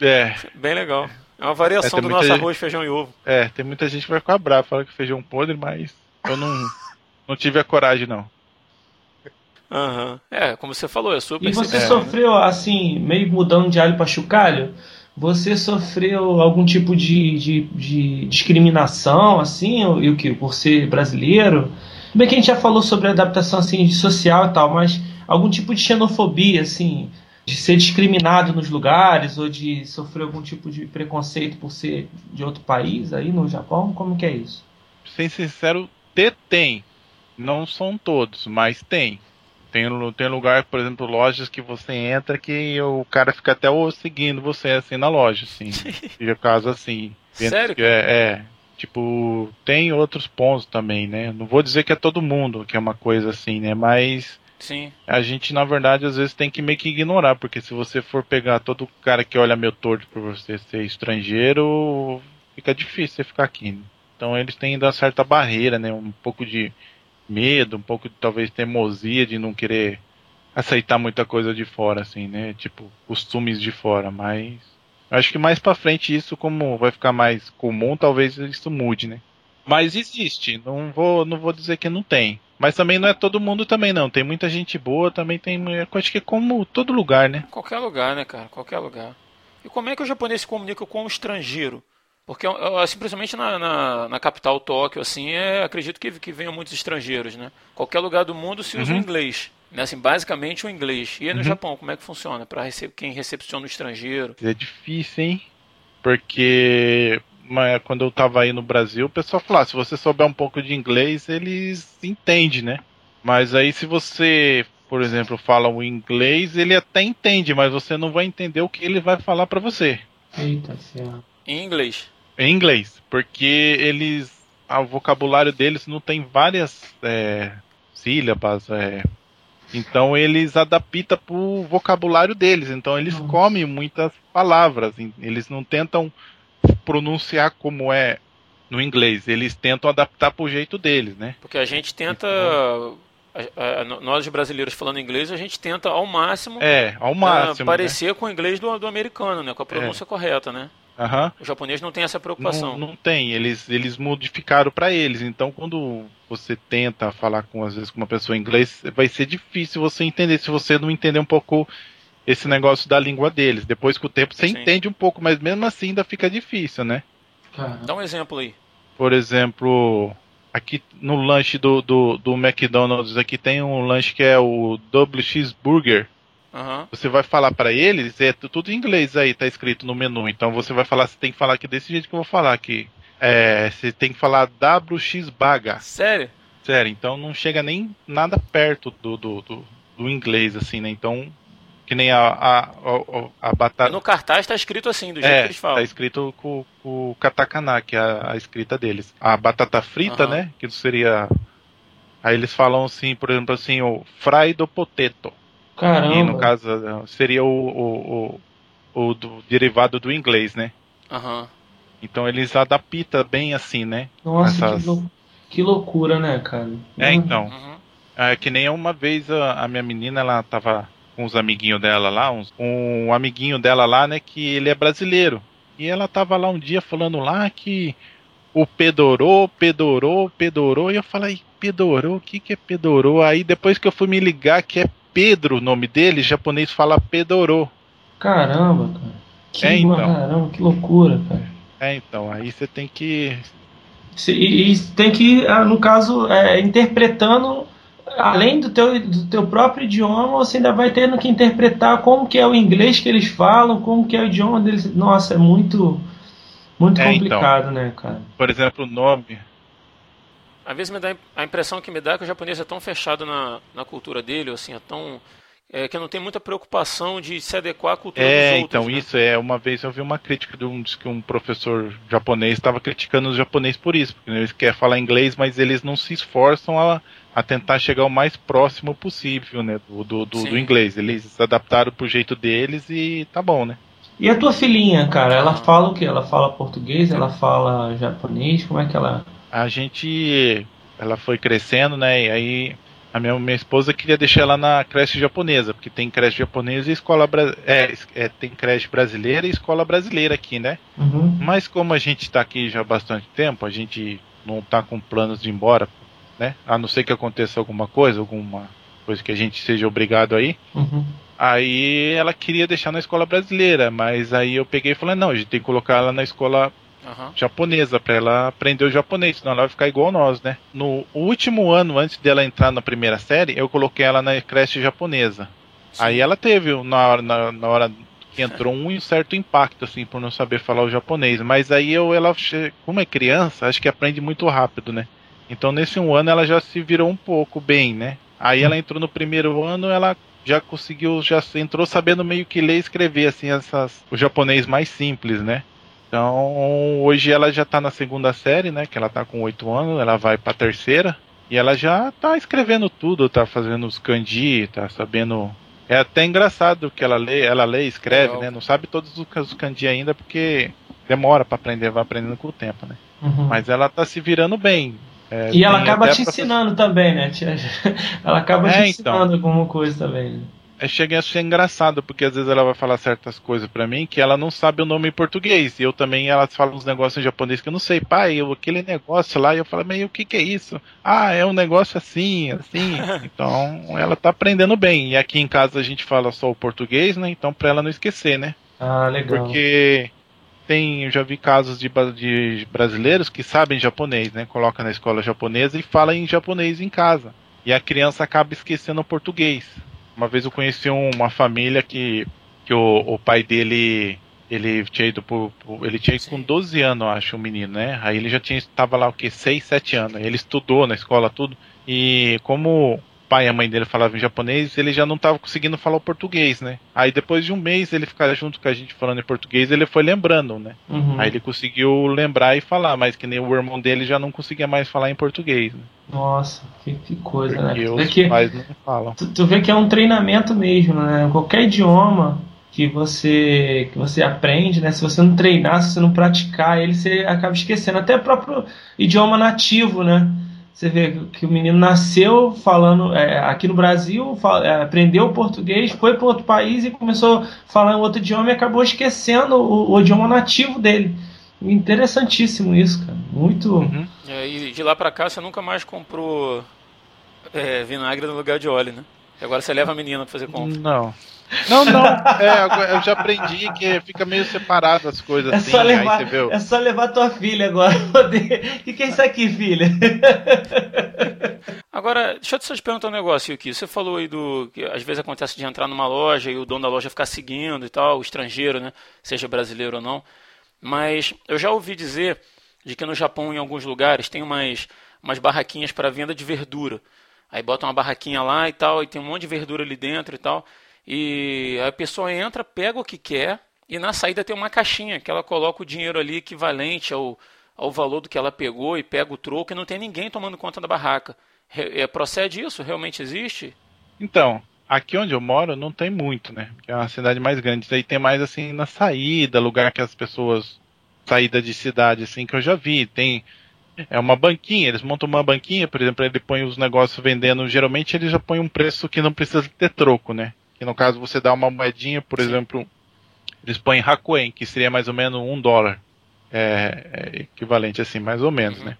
É, Bem legal. É uma variação É, do nosso gente- arroz, feijão e ovo. é, tem muita gente que vai ficar brava, fala que feijão podre, mas eu não, não tive a coragem, não. Aham. É, como você falou, é super E você né? sofreu, assim, meio mudando de alho pra chocalho? Você sofreu algum tipo de, de, de discriminação, assim, e o que? Por ser brasileiro? Bem que a gente já falou sobre adaptação assim, social e tal, mas algum tipo de xenofobia, assim, de ser discriminado nos lugares ou de sofrer algum tipo de preconceito por ser de outro país aí no Japão? Como que é isso? Sem sincero, ter tem. Não são todos, mas tem. Tem, tem lugar, por exemplo, lojas que você entra que o cara fica até seguindo você assim na loja, assim. de caso assim. Sério? É, é, tipo, tem outros pontos também, né? Não vou dizer que é todo mundo que é uma coisa assim, né? Mas Sim. a gente, na verdade, às vezes tem que meio que ignorar, porque se você for pegar todo cara que olha meio torto por você ser estrangeiro, fica difícil você ficar aqui. Então eles têm ainda uma certa barreira, né? Um pouco de medo, um pouco de talvez teimosia de não querer aceitar muita coisa de fora, assim, né? Tipo, costumes de fora, mas acho que mais pra frente isso, como vai ficar mais comum, talvez isso mude, né? Mas existe, não vou, não vou dizer que não tem. Mas também não é todo mundo também não. Tem muita gente boa, também tem. Acho que é como todo lugar, né? Qualquer lugar, né, cara? Qualquer lugar. E como é que o japonês se comunica com o estrangeiro? Porque eu, assim, principalmente na, na, na capital Tóquio, assim, é, acredito que, que venham muitos estrangeiros, né? Qualquer lugar do mundo se usa o Uhum. inglês. Né? Assim, basicamente o inglês. E aí no Uhum. Japão, como é que funciona? Para quem recepciona o estrangeiro? É difícil, hein? Porque mas, quando eu tava aí no Brasil, o pessoal falava, se você souber um pouco de inglês, eles entendem, né? Mas aí se você, por exemplo, fala o inglês, ele até entende, mas você não vai entender o que ele vai falar pra você. Eita, ferro. Em inglês. Em inglês, porque eles. ah, O vocabulário deles não tem várias é, sílabas, é, então eles adaptam pro vocabulário deles. Então eles Nossa. comem muitas palavras. Eles não tentam pronunciar como é no inglês. Eles tentam adaptar pro jeito deles, né? Porque a gente tenta. a- a- nós brasileiros falando inglês, a gente tenta ao máximo É, ao ah, máximo. né? parecer com o inglês do, do americano, né? Com a pronúncia correta, né? Aham. O japonês não tem essa preocupação. Não, não tem, eles, eles modificaram para eles. Então, quando você tenta falar com às vezes com uma pessoa em inglês, vai ser difícil você entender se você não entender um pouco esse negócio da língua deles. Depois com o tempo você Sim. entende um pouco, mas mesmo assim ainda fica difícil, né? Dá um exemplo aí. Por exemplo, aqui no lanche do, do, do McDonald's aqui tem um lanche que é o Double Cheeseburger. Aham. Você vai falar para eles, é tu- tudo em inglês aí, tá escrito no menu. Então você vai falar, você tem que falar aqui desse jeito que eu vou falar aqui. É, você tem que falar WX Baga. Sério? Sério, então não chega nem nada perto do, do, do, do inglês, assim, né? Então, que nem a, a, a, a batata. No cartaz tá escrito assim, do jeito É, que eles falam. tá escrito com, com o katakana, que é a, a escrita deles. A batata frita, Aham. né? Que seria. Aí eles falam assim, por exemplo, assim, o fried potato. E caramba. no caso seria o, o, o, o do derivado do inglês, né? Aham. Então eles adaptam bem assim, né? Nossa, essas- que, lou- que loucura, né, cara? É, então. Uhum. É que nem uma vez a, a minha menina, ela tava com os amiguinhos dela lá, uns- um amiguinho dela lá, né, que ele é brasileiro. E ela tava lá um dia falando lá que o pedorou, pedorou, pedorou, e eu falei, pedorou, o que que é pedorou? Aí depois que eu fui me ligar que é Pedro o nome dele, japonês fala pedorou. Caramba, cara. Que, É, então. caramba, que loucura, cara. É, então, aí você tem que E, e tem que, ah, no caso, é, interpretando, além do teu, do teu próprio idioma, você ainda vai tendo que interpretar como que é o inglês que eles falam, como que é o idioma deles. Nossa, é muito, muito É, então. complicado, né, cara? Por exemplo, o nome. Às vezes me dá a impressão que me dá é que o japonês é tão fechado na, na cultura dele, ou assim, é tão. É, que não tem muita preocupação de se adequar à cultura É, dos outros. então, né? isso é. Uma vez eu vi uma crítica de um, que um professor japonês estava criticando os japoneses por isso, porque eles querem falar inglês, mas eles não se esforçam a, a tentar chegar o mais próximo possível, né, do, do, do, do inglês. Eles se adaptaram pro jeito deles e tá bom, né? E a tua filhinha, cara, ela fala o quê? Ela fala português, ela fala japonês, como é que ela. A gente. Ela foi crescendo, né? E aí a minha, minha esposa queria deixar ela na creche japonesa, porque tem creche japonesa e escola é, é, tem creche brasileira e escola brasileira aqui, né? Uhum. Mas como a gente está aqui já há bastante tempo, a gente não está com planos de ir embora, né? A não ser que aconteça alguma coisa, alguma coisa que a gente seja obrigado aí. Uhum. Aí ela queria deixar na escola brasileira, mas aí eu peguei e falei, não, a gente tem que colocar ela na escola Aham. japonesa para ela aprender o japonês, senão ela vai ficar igual nós, né? No último ano antes dela entrar na primeira série, eu coloquei ela na creche japonesa. Aí ela teve na hora, na, na hora que entrou um certo impacto assim por não saber falar o japonês, mas aí eu ela como é criança, acho que aprende muito rápido, né? Então nesse um ano ela já se virou um pouco bem, né? Aí ela entrou no primeiro ano, ela já conseguiu, já entrou sabendo meio que ler e escrever assim essas o japonês mais simples, né? Então, hoje ela já tá na segunda série, né? Que ela tá com oito anos, ela vai pra terceira. E ela já tá escrevendo tudo, tá fazendo os kanji, tá sabendo. É até engraçado que ela lê, ela lê e escreve, Legal. né? Não sabe todos os kanji ainda porque demora pra aprender, vai aprendendo com o tempo, né? Uhum. Mas ela tá se virando bem. É, E ela acaba te ensinando também, né? Tia? Ela acaba É, te então. ensinando alguma coisa também. né? É, chega a ser engraçado, porque às vezes ela vai falar certas coisas pra mim que ela não sabe o nome em português. E eu também, ela fala uns negócios em japonês que eu não sei. Pai, eu, aquele negócio lá, e eu falo, mas o que que é isso? Ah, é um negócio assim, assim. Então, ela tá aprendendo bem. E aqui em casa a gente fala só o português, né? Então, pra ela não esquecer, né? Ah, legal. Porque tem, eu já vi casos de, de brasileiros que sabem japonês, né? Coloca na escola japonesa e fala em japonês em casa. E a criança acaba esquecendo o português. Uma vez eu conheci um- uma família que, que o, o pai dele ele tinha ido ele tinha ido com 12 anos, acho, o menino, né? Aí ele já tinha estava lá o que 6, 7 anos. Ele estudou na escola tudo e como pai e a mãe dele falavam em japonês, ele já não estava conseguindo falar o português, né? Aí depois de um mês ele ficar junto com a gente falando em português, ele foi lembrando, né? Uhum. Aí ele conseguiu lembrar e falar, mas que nem o irmão dele já não conseguia mais falar em português, né? Nossa, que, que coisa, né? Tu vê, que, pais não falam. tu, tu vê que é um treinamento mesmo, né? Qualquer idioma que você que você aprende, né? Se você não treinar, se você não praticar, ele você acaba esquecendo. Até o próprio idioma nativo, né? Você vê que o menino nasceu falando é, aqui no Brasil, fa- é, aprendeu português, foi para outro país e começou a falar em outro idioma e acabou esquecendo o, o idioma nativo dele. Interessantíssimo isso, cara. Muito. Uhum. E aí, de lá pra cá, você nunca mais comprou é, vinagre no lugar de óleo, né? E agora você leva a menina pra fazer compra. Não. Não, não. É, eu já aprendi que fica meio separado as coisas É assim. só, aí levar, o- é só levar tua filha agora. O que, que é isso aqui, filha? Agora, deixa eu só te perguntar um negócio aqui. Você falou aí do que às vezes acontece de entrar numa loja e o dono da loja ficar seguindo e tal, o estrangeiro, né? Seja brasileiro ou não. Mas eu já ouvi dizer de que no Japão, em alguns lugares, tem umas, umas barraquinhas para venda de verdura. Aí bota uma barraquinha lá e tal, e tem um monte de verdura ali dentro e tal. E a pessoa entra, pega o que quer, e na saída tem uma caixinha que ela coloca o dinheiro ali equivalente ao, ao valor do que ela pegou e pega o troco e não tem ninguém tomando conta da barraca. Re- é, procede isso? Realmente existe? Então, aqui onde eu moro não tem muito, né? É uma cidade mais grande. Isso aí tem mais assim na saída, lugar que as pessoas. Saída de cidade, assim, que eu já vi. Tem. É uma banquinha, eles montam uma banquinha, por exemplo, ele põe os negócios vendendo. Geralmente ele já põe um preço que não precisa ter troco, né? Que no caso você dá uma moedinha, por exemplo, eles põem Hakuen, que seria mais ou menos um dólar. É, é equivalente assim, mais ou menos, né?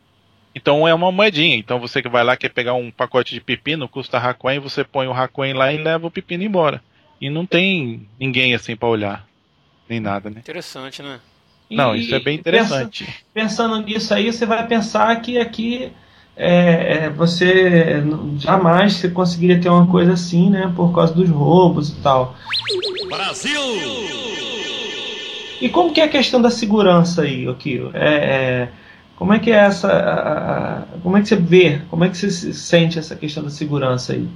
Então é uma moedinha. Então você que vai lá quer pegar um pacote de pepino, custa Hakuen, você põe o Hakuen lá e leva o pepino embora. E não tem ninguém assim pra olhar, nem nada, né? Interessante, né? Não, E isso é bem pensa- interessante. pensando nisso aí, você vai pensar que aqui é, é, você jamais você conseguiria ter uma coisa assim, né? Por causa dos roubos e tal. Brasil! E como que é a questão da segurança aí, Okio? É, é, como é que é essa. a- a- como é que você vê? Como é que você se sente essa questão da segurança aí?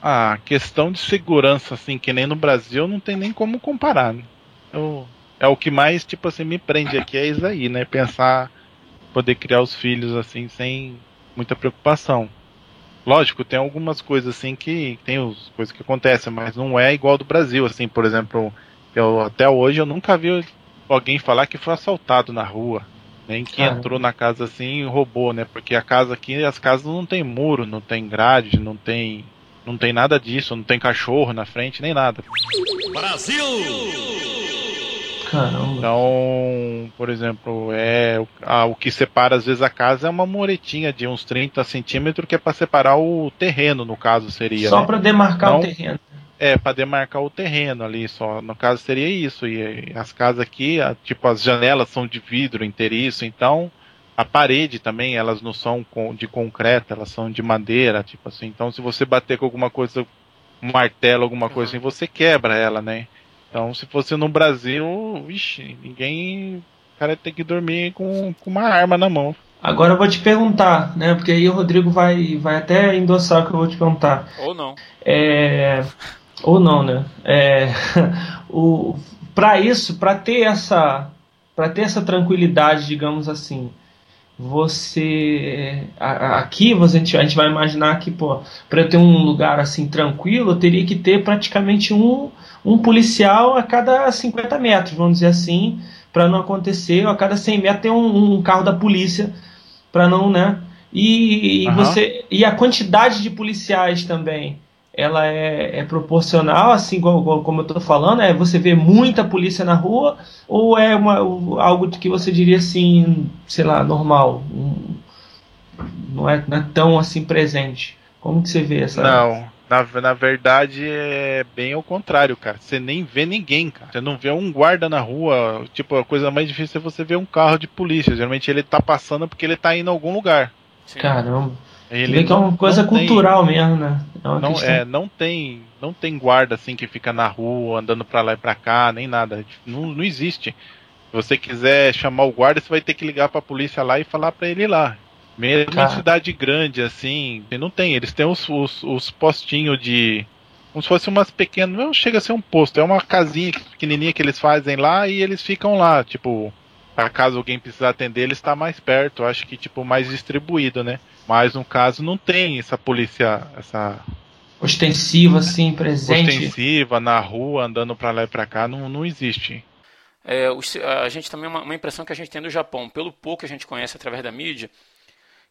A questão de segurança, assim, que nem no Brasil, não tem nem como comparar. Né? Eu- é o que mais, tipo assim, me prende aqui é isso aí, né? Pensar, poder criar os filhos, assim, sem muita preocupação. Lógico, tem algumas coisas, assim, que tem as coisas que acontecem, mas não é igual do Brasil, assim, por exemplo, eu, até hoje eu nunca vi alguém falar que foi assaltado na rua. Nem que Caramba. entrou na casa assim e roubou, né? Porque a casa aqui, as casas não tem muro, não tem grade, não tem não tem nada disso, não tem cachorro na frente, nem nada. Brasil! Caramba. Então, por exemplo, é o- a- o que separa às vezes a casa é uma muretinha de uns 30 centímetros que é para separar o terreno, no caso seria. Só né? para demarcar Não. o terreno. É, para demarcar o terreno ali só. No caso seria isso. E as casas aqui, a, tipo, as janelas são de vidro inteiriço, então a parede também, elas não são de concreto, elas são de madeira, tipo assim. Então se você bater com alguma coisa, um martelo, alguma coisa assim, você quebra ela, né? Então se fosse no Brasil, vixe, ninguém. O cara tem que dormir com, com uma arma na mão. Agora eu vou te perguntar, né? Porque aí o Rodrigo vai, vai até endossar o que eu vou te perguntar. Ou não. É, ou não, né? É, o, para isso, para ter essa, para ter essa tranquilidade, digamos assim, você aqui você, a gente vai imaginar que pô, para eu ter um lugar assim tranquilo, eu teria que ter praticamente um, um policial a cada 50 metros, vamos dizer assim, para não acontecer, a cada 100 metros tem um, um carro da polícia para não, né? E, uhum. você e a quantidade de policiais também, ela é, é proporcional, assim como, como eu estou falando, é você vê muita polícia na rua ou é uma, algo que você diria assim, sei lá, normal, um, não, é, não é tão assim presente. Como que você vê essa? Não, na, na verdade é bem ao contrário, cara. Você nem vê ninguém, cara. Você não vê um guarda na rua. Tipo, a coisa mais difícil é você ver um carro de polícia. Geralmente ele tá passando porque ele tá indo a algum lugar. Sim. Caramba. Ele que é uma coisa cultural tem, mesmo, né? É não, é, não tem, não tem guarda assim que fica na rua andando para lá e para cá, nem nada. Não, não existe. Se você quiser chamar o guarda, você vai ter que ligar para a polícia lá e falar para ele ir lá. Mesmo Cara. em cidade grande, assim, não tem. Eles têm os, os, os postinhos de. Como se fosse umas pequenas. Não chega a ser um posto, é uma casinha pequenininha que eles fazem lá e eles ficam lá. Tipo, caso alguém precisar atender, ele está mais perto. Acho que, tipo, mais distribuído, né? Mas no caso não tem essa polícia. essa Ostensiva, assim, presente. Ostensiva, na rua, andando para lá e para cá, não, não existe. É, a gente também, uma, uma impressão que a gente tem do Japão, pelo pouco que a gente conhece através da mídia,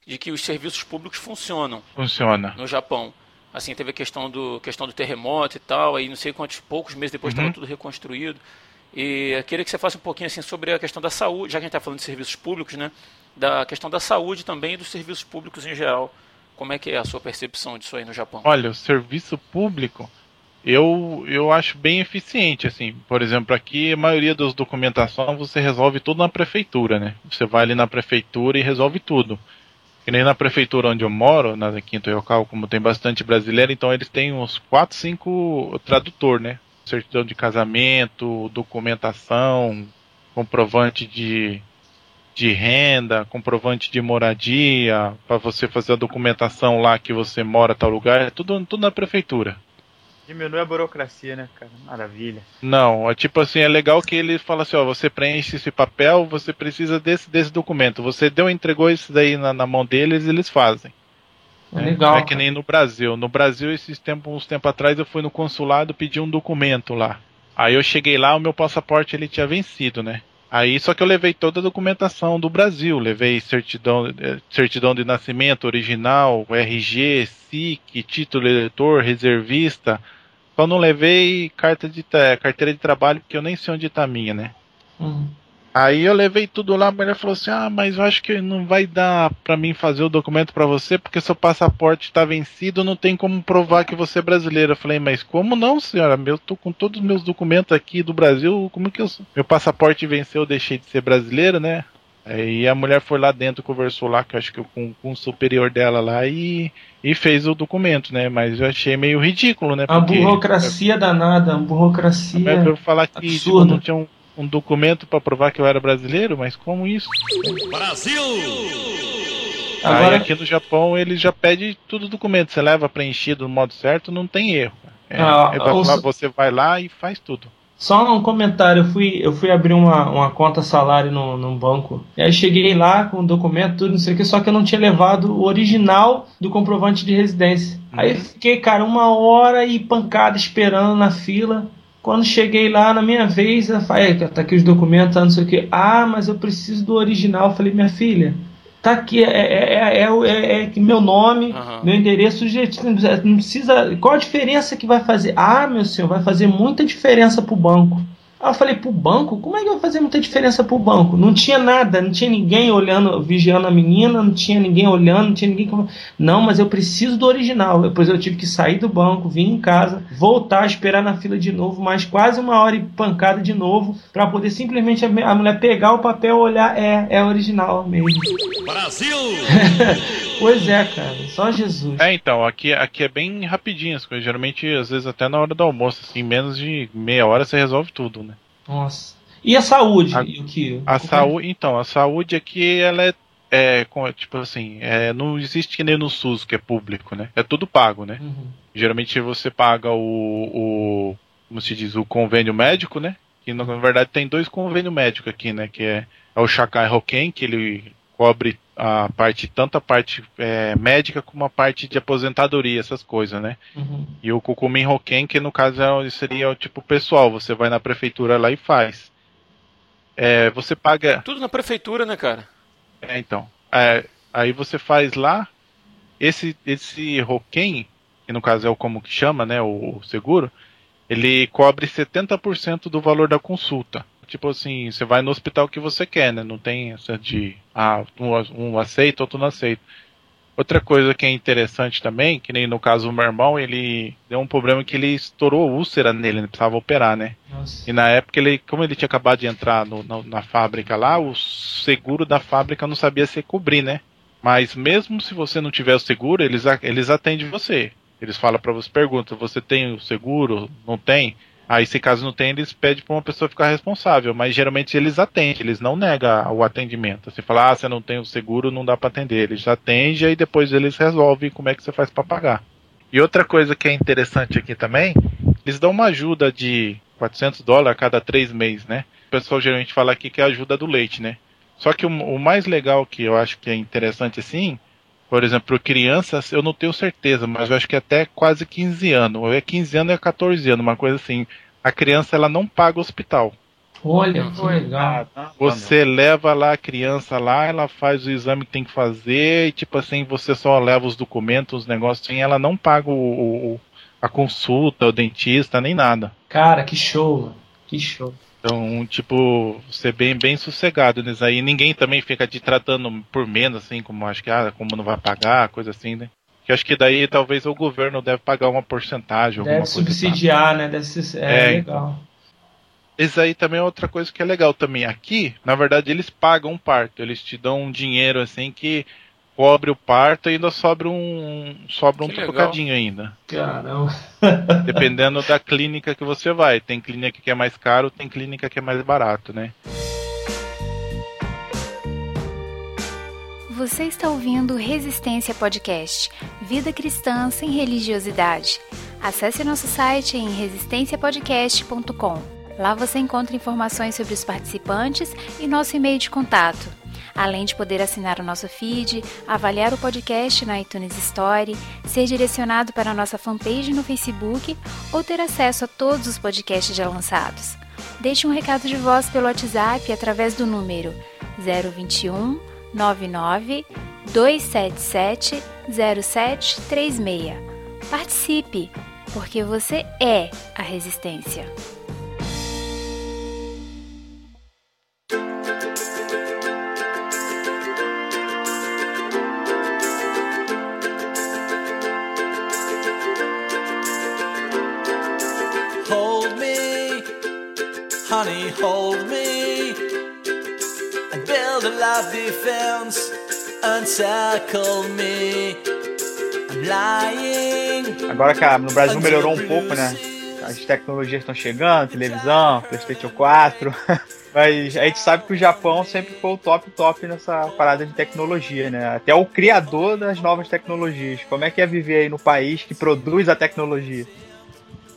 de que os serviços públicos funcionam. Funciona. No Japão. Assim, teve a questão do, questão do terremoto e tal, aí não sei quantos poucos meses depois estava uhum. tudo reconstruído. E eu queria que você falasse um pouquinho assim sobre a questão da saúde, já que a gente está falando de serviços públicos, né? Da questão da saúde também e dos serviços públicos em geral. Como é que é a sua percepção disso aí no Japão? Olha, o serviço público eu, eu acho bem eficiente, assim. Por exemplo, aqui a maioria das documentações você resolve tudo na prefeitura, né? Você vai ali na prefeitura e resolve tudo. Que nem na prefeitura onde eu moro, na Quinto Yocal, como tem bastante brasileiro, então eles têm uns 4, 5 tradutor, né? Certidão de casamento, documentação, comprovante de, de renda, comprovante de moradia, para você fazer a documentação lá que você mora tal lugar, é tudo, tudo na prefeitura. Diminui a burocracia, né, cara? Maravilha. Não, é tipo assim, é legal que ele fala assim, ó, você preenche esse papel, você precisa desse, desse documento. Você deu, entregou isso daí na, na mão deles, eles fazem. É, legal. É que nem no Brasil. No Brasil, esses tempos, uns tempos atrás, eu fui no consulado pedir um documento lá. Aí eu cheguei lá, o meu passaporte ele tinha vencido, né? Aí só que eu levei toda a documentação do Brasil, levei certidão, eh, certidão de nascimento original, RG, SIC, título eleitor, reservista, só não levei carta de carteira de trabalho, porque eu nem sei onde tá a minha, né? Uhum. Aí eu levei tudo lá, a mulher falou assim: Ah, mas eu acho que não vai dar para mim fazer o documento para você, porque seu passaporte está vencido, não tem como provar que você é brasileiro. Eu falei, mas como não, senhora? Eu tô com todos os meus documentos aqui do Brasil, como que eu, meu passaporte venceu, eu deixei de ser brasileiro, né? Aí a mulher foi lá dentro, conversou lá, que eu acho que com, com o superior dela lá e, e fez o documento, né? Mas eu achei meio ridículo, né? Porque, a burocracia danada, a burocracia. Eu falar que tipo, não tinha um, um documento para provar que eu era brasileiro, mas como isso? Brasil! Agora... Aí aqui no Japão ele já pede tudo documento, você leva preenchido no modo certo, não tem erro. É, ah, é você vai lá e faz tudo. Só um comentário, eu fui, eu fui abrir uma, uma conta salário no, num banco. E aí cheguei lá com o documento, tudo, não sei o que, só que eu não tinha levado o original do comprovante de residência. Uhum. Aí fiquei, cara, uma hora e pancada esperando na fila. Quando cheguei lá na minha vez, eu falei, tá aqui os documentos, tá, não sei o que. Ah, mas eu preciso do original. Eu falei, minha filha, tá aqui, é, é, é, é meu nome, uhum. meu endereço, não precisa. Qual a diferença que vai fazer? Ah, meu senhor, vai fazer muita diferença pro banco. Aí eu falei, pro banco? Como é que vai fazer muita diferença pro banco? Não tinha nada, não tinha ninguém olhando, vigiando a menina, não tinha ninguém olhando, não tinha ninguém. Não, mas eu preciso do original. Depois eu tive que sair do banco, vir em casa, voltar, esperar na fila de novo, mais quase uma hora e pancada de novo, para poder simplesmente a mulher pegar o papel, olhar, é, é original mesmo. Brasil! pois é, cara, só Jesus. É, então, aqui, aqui é bem rapidinho as coisas. Geralmente, às vezes, até na hora do almoço, assim, menos de meia hora você resolve tudo, né? Nossa. E a saúde? A, o que? A saúde, então, a saúde aqui ela é, é tipo assim, é, não existe que nem no SUS que é público, né? É tudo pago, né? Uhum. Geralmente você paga o, o, como se diz, o convênio médico, né? Que na verdade tem dois convênios médicos aqui, né? Que é, é o Shakai Roken, que ele cobre a parte, tanto a parte é, médica como a parte de aposentadoria, essas coisas, né? Uhum. E o Kukumin Hoken, que no caso é, seria o tipo pessoal, você vai na prefeitura lá e faz. É, você paga. Tudo na prefeitura, né, cara? É, então. É, aí você faz lá. Esse, esse Hoken, que no caso é o como que chama, né? O, o seguro, ele cobre 70% do valor da consulta tipo assim, você vai no hospital que você quer, né? Não tem essa de ah, um, um aceita, outro não aceita. Outra coisa que é interessante também, que nem no caso do meu irmão, ele deu um problema que ele estourou úlcera nele, ele precisava operar, né? Nossa. E na época, ele, como ele tinha acabado de entrar no, na, na, fábrica lá, o seguro da fábrica não sabia se cobrir, né? Mas mesmo se você não tiver o seguro, eles, eles atendem você. Eles falam para você, perguntam, você tem o seguro? Não tem? Aí, se caso não tem, eles pedem para uma pessoa ficar responsável, mas geralmente eles atendem, eles não negam o atendimento. Você fala, ah, você não tem o seguro, não dá para atender. Eles atendem e depois eles resolvem como é que você faz para pagar. E outra coisa que é interessante aqui também, eles dão uma ajuda de 400 dólares a cada três meses, né? O pessoal geralmente fala aqui que é a ajuda do leite, né? Só que o, o mais legal que eu acho que é interessante assim, por exemplo, crianças, eu não tenho certeza, mas eu acho que é até quase 15 anos. Ou é 15 anos ou é 14 anos, uma coisa assim. A criança ela não paga o hospital. Olha, que legal. Você leva lá a criança lá, ela faz o exame que tem que fazer, e tipo assim, você só leva os documentos, os negócios, assim, ela não paga o, o, a consulta, o dentista, nem nada. Cara, que show, que show. Então, tipo, ser bem, bem sossegado nisso aí. Ninguém também fica te tratando por menos, assim, como acho que, ah, como não vai pagar, coisa assim, né? Que acho que daí talvez o governo deve pagar uma porcentagem. Deve subsidiar, né? Deve ser, é, é, legal. Isso aí também é outra coisa que é legal também. Aqui, na verdade, eles pagam um parto. Eles te dão um dinheiro assim que cobre o parto e ainda sobra um sobra um trocadinho ainda. Caramba. Dependendo da clínica que você vai. Tem clínica que é mais caro, tem clínica que é mais barato, né? Você está ouvindo Resistência Podcast, vida cristã sem religiosidade. Acesse nosso site em resistenciapodcast.com. Lá você encontra informações sobre os participantes e nosso e-mail de contato além de poder assinar o nosso feed, avaliar o podcast na iTunes Store, ser direcionado para a nossa fanpage no Facebook ou ter acesso a todos os podcasts já lançados. Deixe um recado de voz pelo WhatsApp através do número 021 99 277 0736. Participe, porque você é a resistência. Honey, hold me and build a love defense encircle me. I'm lying. Agora que no Brasil melhorou um pouco, né? As tecnologias estão chegando, televisão, PlayStation 4. Mas a gente sabe que o Japão sempre foi o top top nessa parada de tecnologia, né? Até o criador das novas tecnologias. Como é que é viver aí no país que produz a tecnologia?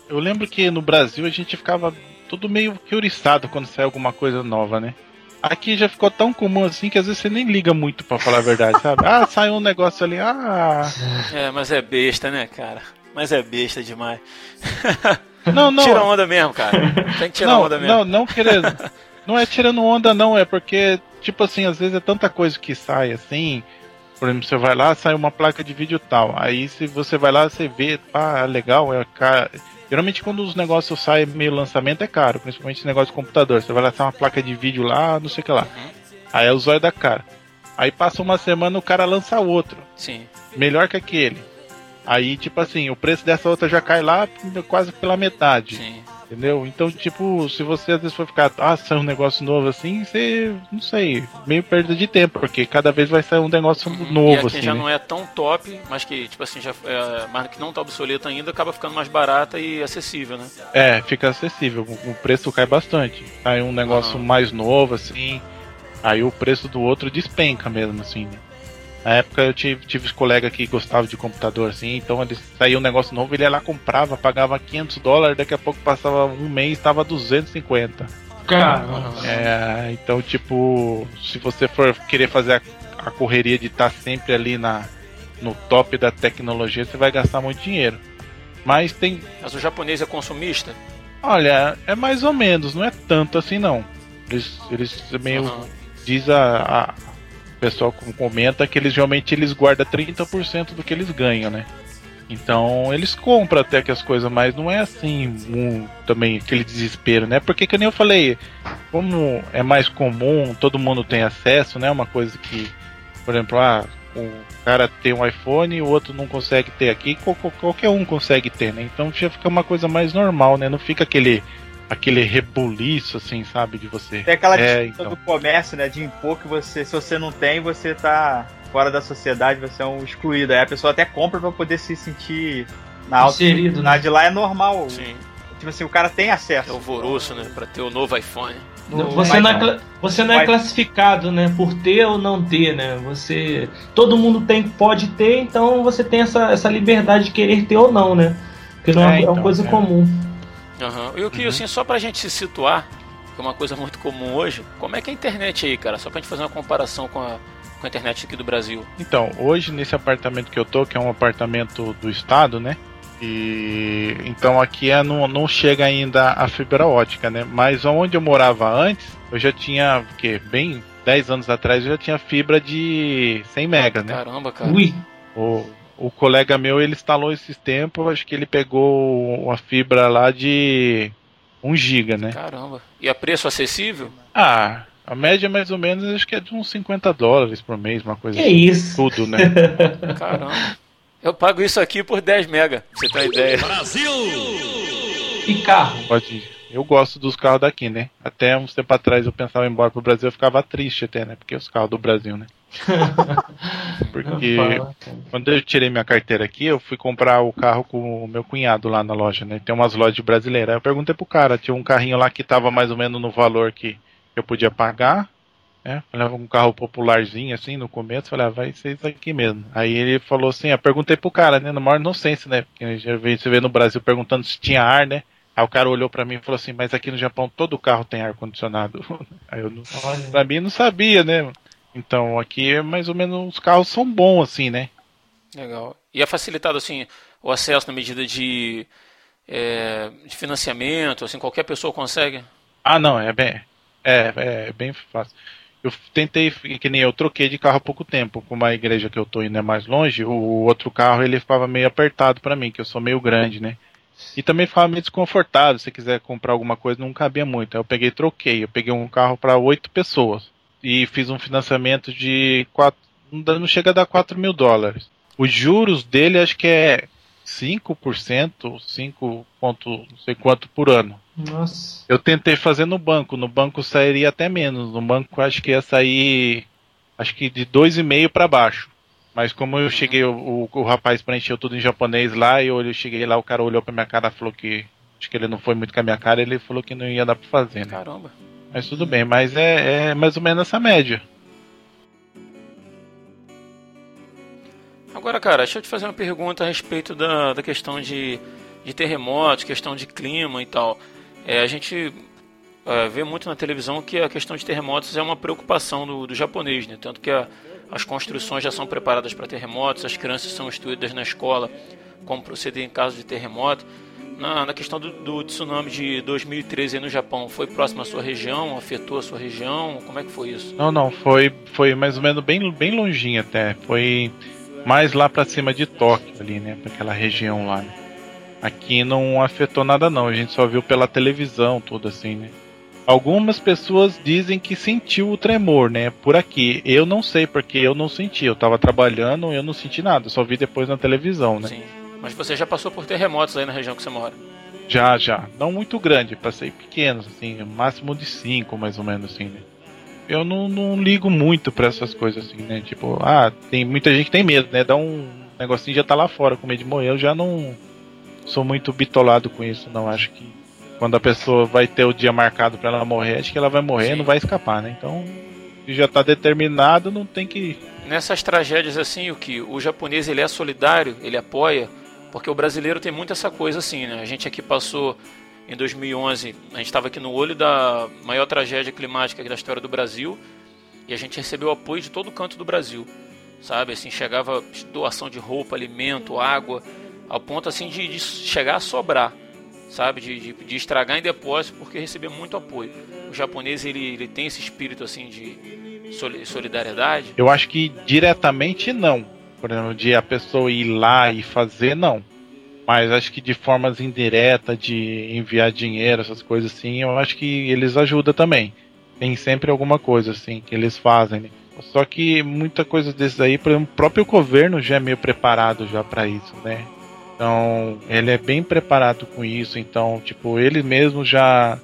Eu lembro que no Brasil a gente ficava tudo meio que oriçado quando sai alguma coisa nova, né? Aqui já ficou tão comum assim que às vezes você nem liga muito para falar a verdade, sabe? Ah, sai um negócio ali, ah. É, mas é besta, né, cara? Mas é besta demais. Não, não. Tira onda mesmo, cara. Tem que tirar não, onda mesmo. Não, não querendo. Não é tirando onda, não, é porque, tipo assim, às vezes é tanta coisa que sai assim. Por exemplo, você vai lá, sai uma placa de vídeo tal. Aí se você vai lá, você vê, ah, legal, é cara Geralmente quando os negócios saem meio lançamento é caro, principalmente esse negócio de computador. Você vai lançar uma placa de vídeo lá, não sei o que lá. Aí é o zóio da cara. Aí passa uma semana o cara lança outro. Sim. Melhor que aquele. Aí, tipo assim, o preço dessa outra já cai lá quase pela metade. Sim. Entendeu? Então, tipo, se você às vezes for ficar, ah, sai um negócio novo assim, você, não sei, meio perda de tempo, porque cada vez vai sair um negócio e novo, que assim. já né? não é tão top, mas que, tipo assim, já, é, mas que não tá obsoleta ainda, acaba ficando mais barata e acessível, né? É, fica acessível, o preço cai bastante. Aí um negócio Aham. mais novo, assim, aí o preço do outro despenca mesmo, assim, né? Na época eu tive, tive os colegas que gostavam de computador, assim, então eles saía um negócio novo, ele ia lá, comprava, pagava 500 dólares, daqui a pouco passava um mês, estava 250. Caramba. É, então, tipo, se você for querer fazer a, a correria de estar sempre ali na, no top da tecnologia, você vai gastar muito dinheiro. Mas tem, Mas o japonês é consumista? olha, é mais ou menos, não é tanto assim não. Eles, eles meio Aham. diz a, a pessoal com- comenta que eles realmente eles guardam 30% do que eles ganham, né? Então eles compram até que as coisas, mas não é assim um, também aquele desespero, né? Porque que nem eu falei, como é mais comum, todo mundo tem acesso, né? Uma coisa que, por exemplo, ah, o cara tem um iPhone e o outro não consegue ter aqui, qual- qual- qualquer um consegue ter, né? Então já fica uma coisa mais normal, né? Não fica aquele aquele rebuliço assim, sabe, de você. Tem aquela É, então. do comércio, né? De impor que você, se você não tem, você tá fora da sociedade, você é um excluído. Aí a pessoa até compra pra poder se sentir na alta. Inserido, Na né? de lá é normal. Sim. Tipo assim, o cara tem É acesso. o Voroço, né? Pra ter o novo iPhone. No- Você não, é, você não é classificado, né? Por ter ou não ter, né? Você. Todo mundo tem, pode ter, então você tem essa, essa liberdade de querer ter ou não, né? Porque não é, É, uma- é uma então, coisa é. comum. Aham. E o que, assim, só pra gente se situar, que é uma coisa muito comum hoje, como é que é a internet aí, cara? Só pra gente fazer uma comparação com a, com a internet aqui do Brasil. Então, hoje nesse apartamento que eu tô, que é um apartamento do estado, né? E então aqui é, não, não chega ainda a fibra ótica, né? Mas onde eu morava antes, eu já tinha, o quê? Bem 10 anos atrás, eu já tinha fibra de 100 mega, né? Caramba, cara. Ui, O, o colega meu, ele instalou esses tempos, acho que ele pegou uma fibra lá de 1 giga, né? Caramba. E a preço acessível? Ah, a média mais ou menos acho que é de uns 50 dólares por mês, uma coisa que assim. isso? Tudo, né? Caramba. Eu pago isso aqui por 10 mega, pra você ter ideia. Brasil! E carro? Pode. Eu gosto dos carros daqui, né? Até uns tempo atrás eu pensava em ir embora pro Brasil, eu ficava triste até, né? Porque os carros do Brasil, né? Porque Fala, quando eu tirei minha carteira aqui, eu fui comprar o carro com o meu cunhado lá na loja, né? Tem umas lojas brasileiras. Aí eu perguntei pro cara, tinha um carrinho lá que tava mais ou menos no valor que eu podia pagar, né? Falei, um carro popularzinho assim no começo, falei, ah, vai ser isso aqui mesmo. Aí ele falou assim, eu perguntei pro cara, né? No maior inocência, né? Porque já você vê no Brasil perguntando se tinha ar, né? Aí o cara olhou pra mim e falou assim, mas aqui no Japão todo carro tem ar condicionado. Aí eu não, pra mim não sabia, né? Então aqui é mais ou menos os carros são bons assim, né? Legal. E é facilitado, assim, o acesso na medida de, é, de financiamento, assim, qualquer pessoa consegue? Ah, não, é bem, é, é bem fácil. Eu tentei, que nem eu troquei de carro há pouco tempo, como a igreja que eu tô indo é mais longe, o outro carro ele ficava meio apertado pra mim, que eu sou meio grande, né? E também ficava meio desconfortável, se quiser comprar alguma coisa não cabia muito. Aí eu peguei e troquei, eu peguei um carro para oito pessoas e fiz um financiamento de quatro, não chega a dar 4 mil dólares. Os juros dele acho que é 5%, 5 ponto não sei quanto por ano. Nossa. Eu tentei fazer no banco, no banco sairia até menos. No banco acho que ia sair acho que de 2,5 para baixo. Mas como eu cheguei, o, o, o rapaz preencheu tudo em japonês lá, e eu, eu cheguei lá, o cara olhou pra minha cara e falou que acho que ele não foi muito com a minha cara, ele falou que não ia dar pra fazer, né? Caramba. Mas tudo bem, mas é, é mais ou menos essa média. Agora, cara, deixa eu te fazer uma pergunta a respeito da, da questão de, de terremotos, questão de clima e tal. É, a gente é, vê muito na televisão que a questão de terremotos é uma preocupação do, do japonês, né? Tanto que a, as construções já são preparadas para terremotos, as crianças são instruídas na escola como proceder em caso de terremoto. Na, na questão do, do tsunami de 2013 aí no Japão, foi próximo à sua região? Afetou a sua região? Como é que foi isso? Não, não, foi, foi mais ou menos bem, bem longinho até. Foi mais lá pra cima de Tóquio ali, né? Pra aquela região lá. Né? Aqui não afetou nada não, a gente só viu pela televisão, tudo assim, né? Algumas pessoas dizem que sentiu o tremor, né? Por aqui. Eu não sei, porque eu não senti. Eu tava trabalhando, eu não senti nada. Só vi depois na televisão, né? Sim. Mas você já passou por terremotos aí na região que você mora? Já, já. Não muito grande, passei pequenos, assim, máximo de 5, mais ou menos, assim, né? Eu não, não ligo muito pra essas coisas, assim, né? Tipo, ah, tem muita gente que tem medo, né? Dá um negocinho já tá lá fora com medo de morrer. Eu já não sou muito bitolado com isso, não. Acho que quando a pessoa vai ter o dia marcado para ela morrer, acho que ela vai morrer, Sim. não vai escapar, né? Então, se já tá determinado, não tem que. Nessas tragédias assim, o que o japonês ele é solidário, ele apoia, porque o brasileiro tem muito essa coisa assim, né? A gente aqui passou em 2011, a gente estava aqui no olho da maior tragédia climática da história do Brasil e a gente recebeu apoio de todo canto do Brasil, sabe? Assim chegava doação de roupa, alimento, água, ao ponto assim de, de chegar a sobrar, sabe? De, de, de estragar em depósito porque recebia muito apoio. O japonês ele, ele tem esse espírito assim de soli- solidariedade. Eu acho que diretamente não. Por exemplo, de a pessoa ir lá e fazer, não. Mas acho que de formas indiretas, de enviar dinheiro, essas coisas assim, eu acho que eles ajudam também. Tem sempre alguma coisa assim que eles fazem. né? Só que muita coisa desses aí, por exemplo, o próprio governo já é meio preparado já para isso, né? Então, ele é bem preparado com isso, então, tipo, ele mesmo já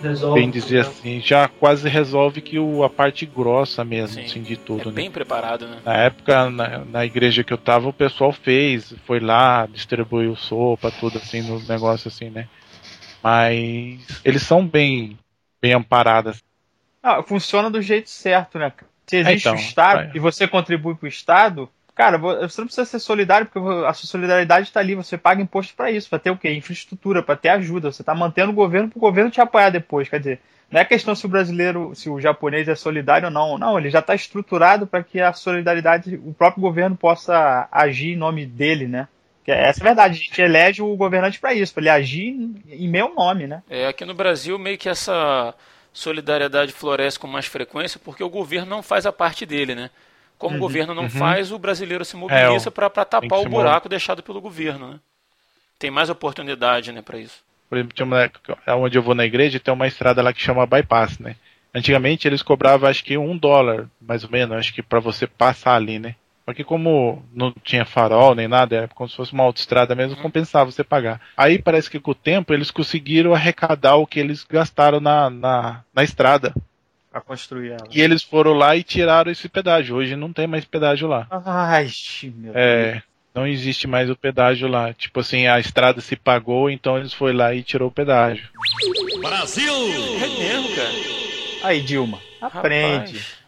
Resolve. bem dizer assim, já quase resolve que o, a parte grossa mesmo, Sim. assim, de tudo, É né? bem preparado, né? Na época, na, na igreja que eu tava, o pessoal fez, foi lá, distribuiu sopa, tudo assim, nos negócios assim, né? Mas eles são bem, bem amparados. Ah, funciona do jeito certo, né? Se existe então, o Estado vai. e você contribui pro Estado, cara, vo- você não precisa ser solidário, porque a sua solidariedade está ali, você paga imposto para isso, para ter o quê? Infraestrutura, para ter ajuda. Você tá mantendo o governo pro governo te apoiar depois. Quer dizer, não é questão se o brasileiro, se o japonês é solidário ou não. Não, ele já está estruturado para que a solidariedade, o próprio governo possa agir em nome dele, né? É- essa é a verdade, a gente elege o governante para isso, para ele agir em meu nome, né? É, aqui no Brasil meio que essa solidariedade floresce com mais frequência porque o governo não faz a parte dele, né? Como o governo não faz, o brasileiro se mobiliza É, para tapar o buraco deixado pelo governo, né? Tem mais oportunidade, né, para isso. Por exemplo, tinha uma, onde eu vou na igreja, tem uma estrada lá que chama bypass, né? Antigamente eles cobravam acho que um dólar, mais ou menos, acho que para você passar ali, né? Porque como não tinha farol nem nada, era como se fosse uma autoestrada mesmo, compensava você pagar. Aí parece que com o tempo eles conseguiram arrecadar o que eles gastaram na, na, na estrada. Para construir ela. E eles foram lá e tiraram esse pedágio. Hoje não tem mais pedágio lá. Ai, meu Deus. É, não existe mais o pedágio lá. Tipo assim, a estrada se pagou, então eles foram lá e tirou o pedágio. Brasil! É mesmo, cara. Aí, Dilma, aprende. Rapaz.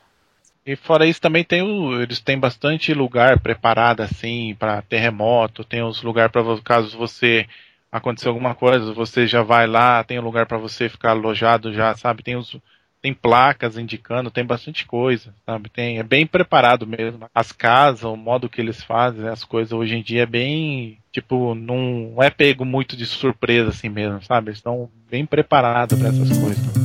E fora isso também tem o, eles têm bastante lugar preparado assim para terremoto, tem os lugares para caso você acontecer alguma coisa, você já vai lá, tem um lugar para você ficar alojado já, sabe? Tem os tem placas indicando, tem bastante coisa, sabe? Tem é bem preparado mesmo. As casas, o modo que eles fazem, as coisas hoje em dia é bem tipo não é pego muito de surpresa assim mesmo, sabe? Eles estão bem preparados para essas coisas.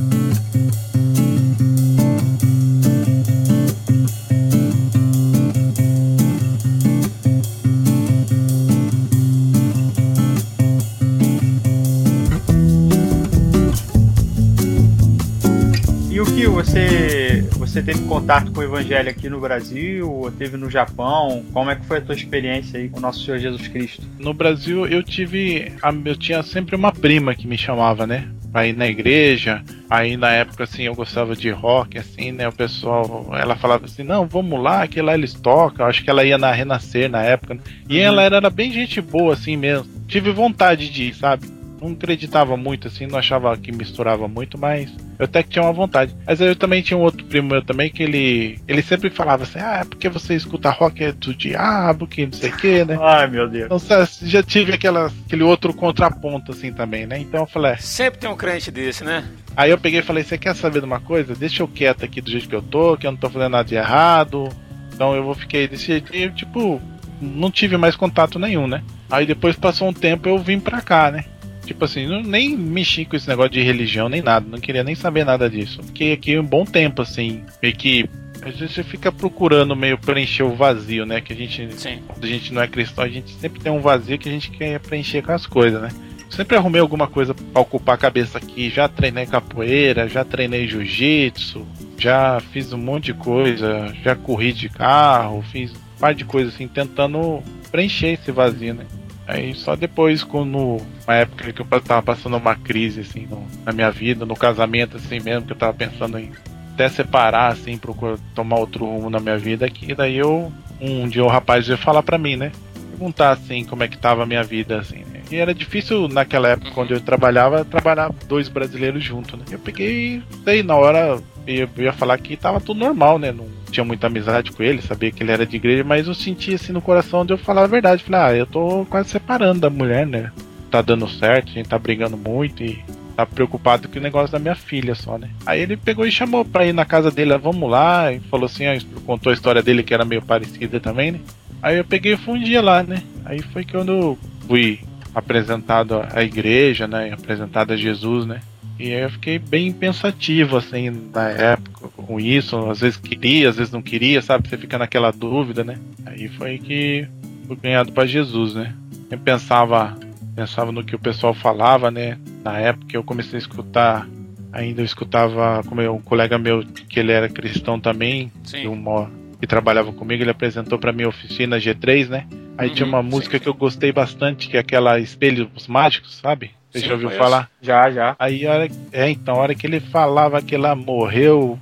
Você você teve contato com o evangelho aqui no Brasil, ou teve no Japão? Como é que foi a tua experiência aí com o nosso Senhor Jesus Cristo? No Brasil eu tive. Eu tinha sempre uma prima que me chamava, né? Pra ir na igreja. Aí na época assim eu gostava de rock, assim, né? O pessoal. Ela falava assim, não, vamos lá, que lá eles tocam. Acho que ela ia na Renascer na época. né? E ela era, era bem gente boa, assim mesmo. Tive vontade de ir, sabe? Não acreditava muito, assim, não achava que misturava muito, mas eu até que tinha uma vontade. Mas eu também tinha um outro primo meu também que ele. Ele sempre falava assim, ah, é porque você escuta rock é do diabo, que não sei o que, né? Ai, meu Deus. Então, já tive aquela, aquele outro contraponto assim também, né? Então eu falei, é. Sempre tem um crente desse, né? aí eu peguei e falei, você quer saber de uma coisa? Deixa eu quieto aqui do jeito que eu tô, que eu não tô fazendo nada de errado. Então eu vou fiquei desse jeito e tipo, não tive mais contato nenhum, né? Aí depois passou um tempo eu vim pra cá, né? Tipo assim, não, nem mexi com esse negócio de religião nem nada, não queria nem saber nada disso. Fiquei aqui um bom tempo, assim, meio que vezes você fica procurando meio preencher o vazio, né? Que a gente, Sim. quando a gente não é cristão, a gente sempre tem um vazio que a gente quer preencher com as coisas, né? Sempre arrumei alguma coisa pra ocupar a cabeça aqui. Já treinei capoeira, já treinei jiu-jitsu, já fiz um monte de coisa, já corri de carro, fiz um par de coisas assim, tentando preencher esse vazio, né? Aí só depois, quando uma época que eu tava passando uma crise assim no- na minha vida, no casamento assim mesmo, que eu tava pensando em até separar assim, procurar tomar outro rumo na minha vida, que daí eu um dia o rapaz veio falar pra mim, né? Perguntar assim como é que tava a minha vida assim, né? E era difícil naquela época quando eu trabalhava, trabalhar dois brasileiros juntos, né? Eu peguei, daí na hora eu ia falar que tava tudo normal, né? Não tinha muita amizade com ele, sabia que ele era de igreja, mas eu senti assim no coração de eu falar a verdade. Falei, ah, eu tô quase separando da mulher, né? Tá dando certo, a gente tá brigando muito e tá preocupado com o negócio da minha filha só, né? Aí ele pegou e chamou pra ir na casa dele, ah, vamos lá, e falou assim, ó, contou a história dele que era meio parecida também, né? Aí eu peguei e fui um dia lá, né? Aí foi que eu fui apresentado à igreja, né? Apresentado a Jesus, né? E eu fiquei bem pensativo, assim, na época com isso. Às vezes queria, às vezes não queria, sabe? Você fica naquela dúvida, né? Aí foi que fui ganhado para Jesus, né? Eu pensava, pensava no que o pessoal falava, né? Na época eu comecei a escutar, ainda eu escutava como um colega meu que ele era cristão também, Sim. uma, que trabalhava comigo, ele apresentou para mim a oficina G3, né? Aí Uhum, tinha uma sim. música que eu gostei bastante, que é aquela Espelhos Mágicos, sabe? Você Sim, já ouviu conheço. falar? Já, já. Aí hora, é, então, a hora que ele falava que ela morreu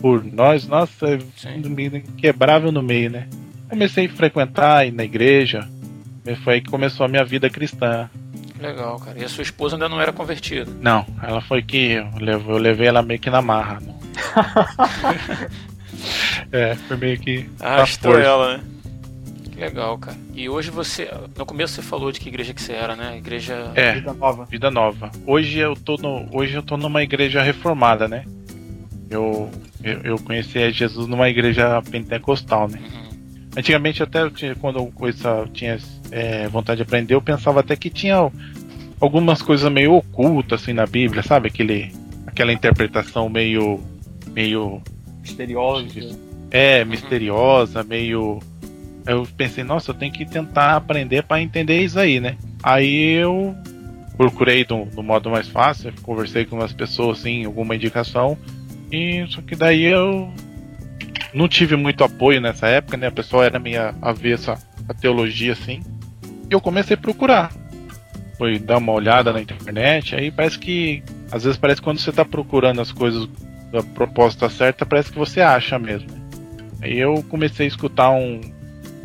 por nós, nossa, Sim. me quebrava no meio, né? Comecei a frequentar, na igreja, foi aí que começou a minha vida cristã. Legal, cara. E a sua esposa ainda não era convertida. Não, ela foi que eu levei, eu levei ela meio que na marra. não. é, foi meio que. Arrastou ela, né? Que legal, cara. E hoje você. No começo você falou de que igreja que você era, né? Igreja. É, Vida nova. vida nova. Hoje eu tô no, hoje eu tô numa igreja reformada, né? Eu, eu, eu conheci Jesus numa igreja pentecostal, né? Uhum. Antigamente até eu tinha, quando eu coisa, tinha é, vontade de aprender, eu pensava até que tinha algumas coisas meio ocultas assim na Bíblia, sabe? Aquele, aquela interpretação meio, meio Misterioso. é misteriosa, meio. Eu pensei, nossa, eu tenho que tentar aprender para entender isso aí, né? Aí eu procurei do, do modo mais fácil, conversei com umas pessoas assim, alguma indicação, e só que daí eu não tive muito apoio nessa época, né? A pessoa era meio avessa a teologia assim. E eu comecei a procurar. Foi dar uma olhada na internet, aí parece que. Às vezes parece que quando você tá procurando as coisas da proposta certa, parece que você acha mesmo. Aí eu comecei a escutar um.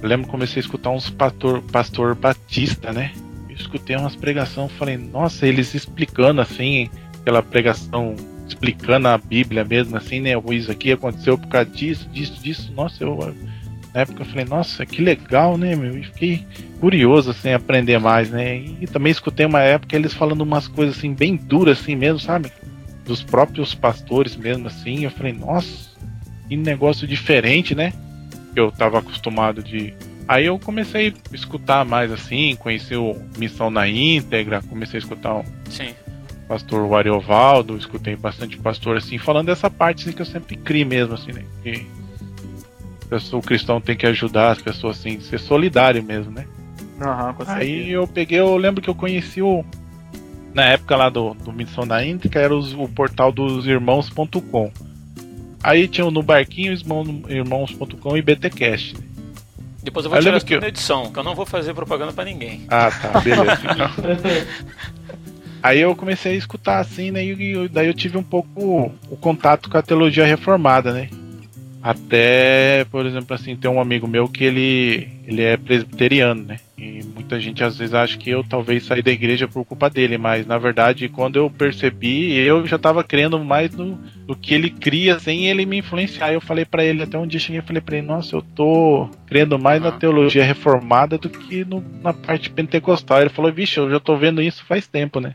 Eu lembro que comecei a escutar uns pastor, pastor batista, né? Eu escutei umas pregações, falei, nossa, eles explicando assim, aquela pregação explicando a Bíblia mesmo, assim, né? Isso aqui aconteceu por causa disso, disso, disso. Nossa, eu na época eu falei, nossa, que legal, né, meu? E fiquei curioso, assim, aprender mais, né? E também escutei uma época eles falando umas coisas assim, bem duras, assim mesmo, sabe? Dos próprios pastores mesmo, assim. Eu falei, nossa, que negócio diferente, né? Que eu tava acostumado de. Aí eu comecei a escutar mais assim, conheci o Missão na Íntegra, comecei a escutar o Sim. pastor Ariovaldo, escutei bastante pastor assim, falando dessa parte assim, que eu sempre criei mesmo, assim, né? Que o cristão tem que ajudar as pessoas assim, ser solidário mesmo, né? Aham, com certeza. Aí eu peguei, eu lembro que eu conheci o. Na época lá do, do Missão da Índica, era os- o portal dos irmãos.com. Aí tinha o no barquinho, irmão- irmãos.com e BTcast. Depois eu vou Eu tirar tudo eu- na edição, que eu não vou fazer propaganda pra ninguém. Ah, tá, beleza. então. Aí eu comecei a escutar assim, né? E daí eu tive um pouco o contato com a teologia reformada, né? Até, por exemplo, assim, tem um amigo meu que ele, ele é presbiteriano, né? E muita gente às vezes acha que eu talvez saí da igreja por culpa dele, mas na verdade, quando eu percebi, eu já tava crendo mais no, no que ele cria sem ele me influenciar. Eu falei pra ele, até um dia cheguei e falei pra ele, nossa, eu tô crendo mais na teologia reformada do que no- na parte pentecostal. Ele falou, vixe, eu já tô vendo isso faz tempo, né?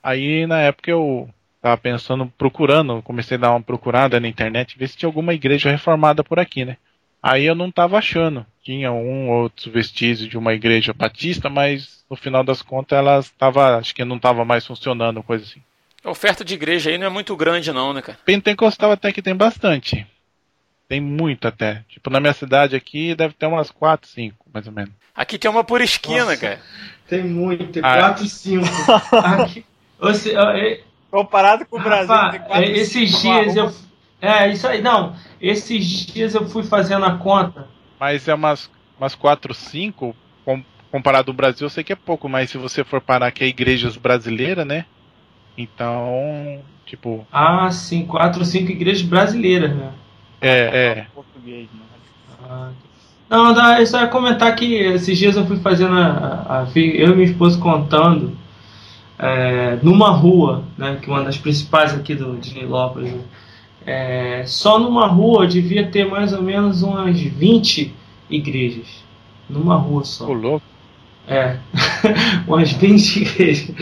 Aí na época eu tava pensando, procurando, comecei a dar uma procurada na internet, ver se tinha alguma igreja reformada por aqui, né? Aí eu não tava achando. Tinha um ou outro vestígio de uma igreja batista, mas no final das contas ela estava, acho que não tava mais funcionando, coisa assim. A oferta de igreja aí não é muito grande, não, né, cara? Pentecostal até que tem bastante. Tem muito até. Tipo, na minha cidade aqui deve ter umas 4, 5, mais ou menos. Aqui tem uma por esquina, Nossa. cara. Tem muito, tem Ah. 4, 5. Aqui, você, é, Comparado com o Brasil, quatro, é, esses cinco dias eu. É, isso aí, não. Esses dias eu fui fazendo a conta. Mas é umas, umas 4, 5, com, comparado ao Brasil, eu sei que é pouco, mas se você for parar aqui a igrejas brasileiras, né? Então, tipo, Ah, sim, 4 ou 5 igrejas brasileiras, né? é, é. Português, né? Ah, Não, eu só ia comentar que esses dias eu fui fazendo a, a- eu e minha esposa contando é, numa rua, né, que é uma das principais aqui do, de Nilópolis, né, é, só numa rua devia ter mais ou menos umas 20 igrejas. Numa rua só. Louco. É, umas 20 igrejas.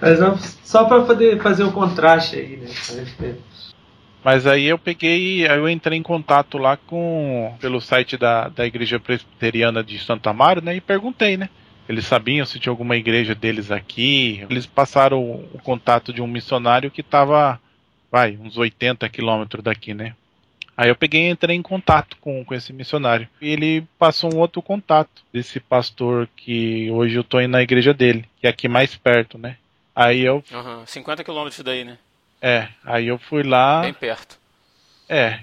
Mas não- só para poder fazer o contraste aí, né? Mas aí eu peguei, aí eu entrei em contato lá com pelo site da, da igreja presbiteriana de Santa Amaro, né? E perguntei, né? Eles sabiam se tinha alguma igreja deles aqui. Eles passaram o, contato de um missionário que estava, vai, uns 80 quilômetros daqui, né? Aí eu peguei e entrei em contato com, com esse missionário. E ele passou um outro contato desse pastor que hoje eu tô indo na igreja dele, que é aqui mais perto, né? Aí eu, Aham, 50 quilômetros daí, né? é, aí eu fui lá. Bem perto. É.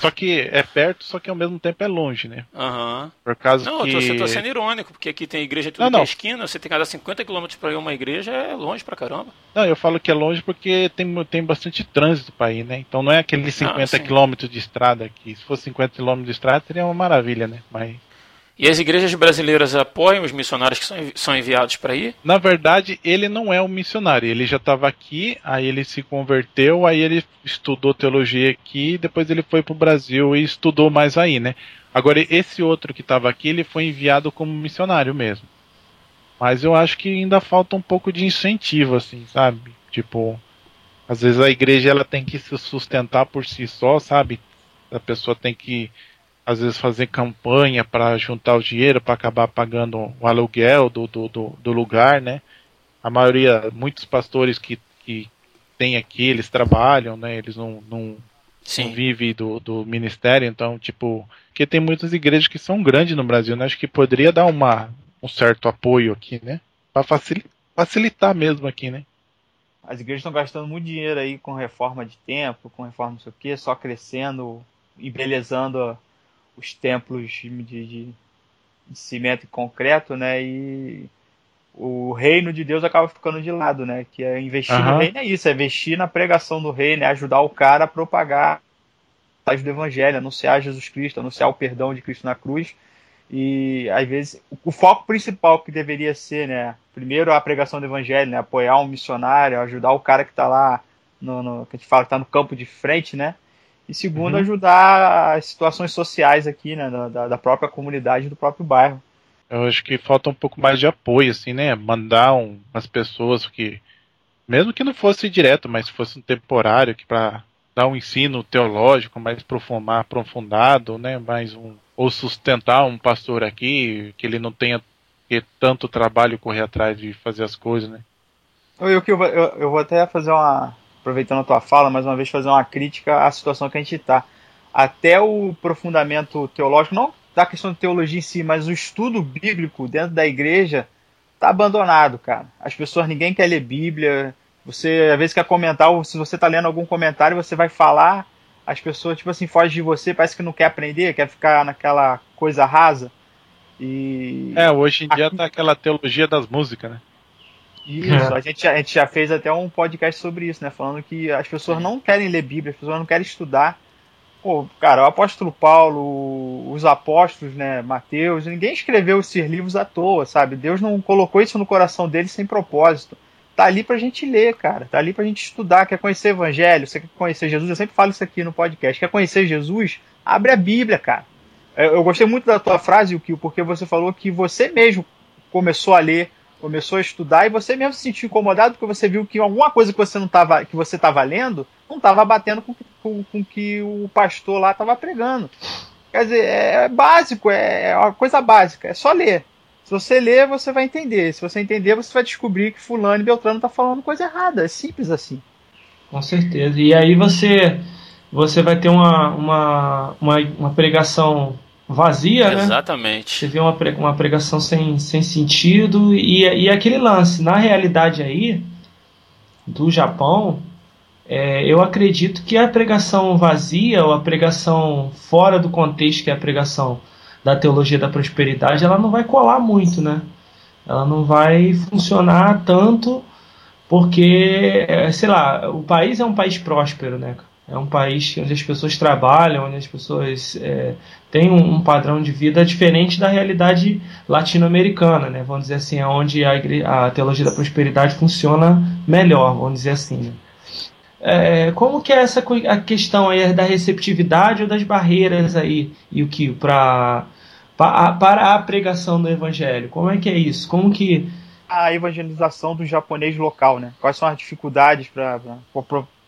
Só que é perto, só que ao mesmo tempo é longe, né? Aham. Por causa Não, que. eu tô sendo irônico, porque aqui tem igreja tudo Não, que é não. esquina, você tem que andar 50 quilômetros pra ir uma igreja, é longe pra caramba. Não, eu falo que é longe porque tem, tem bastante trânsito para ir, né? Então não é aqueles 50 Ah, quilômetros de estrada aqui. Se fosse 50 quilômetros de estrada, seria uma maravilha, né? Mas. E as igrejas brasileiras apoiam os missionários que são, são enviados pra ir? Na verdade, ele não é um missionário. Ele já estava aqui, aí ele se converteu, aí ele estudou teologia aqui, depois ele foi para o Brasil e estudou mais aí, né? Agora, esse outro que estava aqui, ele foi enviado como missionário mesmo. Mas eu acho que ainda falta um pouco de incentivo, assim, sabe? Tipo, às vezes a igreja ela tem que se sustentar por si só, sabe? A pessoa tem que às vezes fazer campanha para juntar o dinheiro para acabar pagando o aluguel do, do, do, do lugar, né? A maioria, muitos pastores que, que tem aqui, eles trabalham, né? Eles não, não, não vivem do, do ministério, então, tipo, porque tem muitas igrejas que são grandes no Brasil, né? Acho que poderia dar uma, um certo apoio aqui, né? Para facilitar mesmo aqui, né? As igrejas estão gastando muito dinheiro aí com reforma de templo, com reforma não sei o que, só crescendo, embelezando os templos de, de, de cimento e concreto, né? E o reino de Deus acaba ficando de lado, né? Que é investir Aham. no reino é isso, é investir na pregação do reino, é ajudar o cara a propagar a do evangelho, anunciar Jesus Cristo, anunciar o perdão de Cristo na cruz. E às vezes o, foco principal que deveria ser, né? Primeiro a pregação do evangelho, né? Apoiar um missionário, ajudar o cara que está lá no, no- que a gente fala que tá no campo de frente, né? E segundo, Uhum. ajudar as situações sociais aqui, né? Da, da- própria comunidade, do próprio bairro. Eu acho que falta um pouco mais de apoio, assim, né? Mandar um, umas pessoas que, mesmo que não fosse direto, mas fosse um temporário, que para dar um ensino teológico mais profunda- aprofundado, né? Mais um, ou sustentar um pastor aqui, que ele não tenha que tanto trabalho correr atrás de fazer as coisas, né? Eu, eu, eu, eu vou até fazer uma. Aproveitando a tua fala, mais uma vez fazer uma crítica à situação que a gente está. Até o aprofundamento teológico, não da questão de teologia em si, mas o estudo bíblico dentro da igreja tá abandonado, cara. As pessoas, ninguém quer ler Bíblia. Você, às vezes, quer comentar, ou se você tá lendo algum comentário, você vai falar, as pessoas, tipo assim, fogem de você, parece que não quer aprender, quer ficar naquela coisa rasa. E. É, hoje em dia tá aquela teologia das músicas, né? Isso, a gente, já- a gente já fez até um podcast sobre isso, né? Falando que as pessoas não querem ler Bíblia, as pessoas não querem estudar. Pô, cara, o apóstolo Paulo, os apóstolos, né? Mateus, ninguém escreveu esses livros à toa, sabe? Deus não colocou isso no coração deles sem propósito. Tá ali pra gente ler, cara. Tá ali pra gente estudar. Quer conhecer o Evangelho? Você quer conhecer Jesus? Eu sempre falo isso aqui no podcast. Quer conhecer Jesus? Abre a Bíblia, cara. Eu, gostei muito da tua frase, Yukio, porque você falou que você mesmo começou a ler começou a estudar e você mesmo se sentiu incomodado porque você viu que alguma coisa que você não tava, que você estava lendo não estava batendo com, com, com que o pastor lá estava pregando. Quer dizer, é básico, é uma coisa básica, é só ler. Se você ler, você vai entender. Se você entender, você vai descobrir que fulano e Beltrano tá falando coisa errada. É simples assim. Com certeza. E aí você você vai ter uma, uma, uma, uma pregação vazia, né? Exatamente. Você vê uma, uma pregação sem, sem sentido e, e aquele lance. Na realidade aí, do Japão, é, eu acredito que a pregação vazia ou a pregação fora do contexto, que é a pregação da teologia da prosperidade, ela não vai colar muito, né? Ela não vai funcionar tanto porque, é, sei lá, o país é um país próspero, né? É um país onde as pessoas trabalham, onde as pessoas é, têm um, um padrão de vida diferente da realidade latino-americana, né? Vamos dizer assim, onde a, a teologia da prosperidade funciona melhor, vamos dizer assim. Né? É, como que é essa a questão aí da receptividade ou das barreiras aí, Yuki, para para a pregação do evangelho? Como é que é isso? Como que A evangelização do japonês local, né? Quais são as dificuldades para,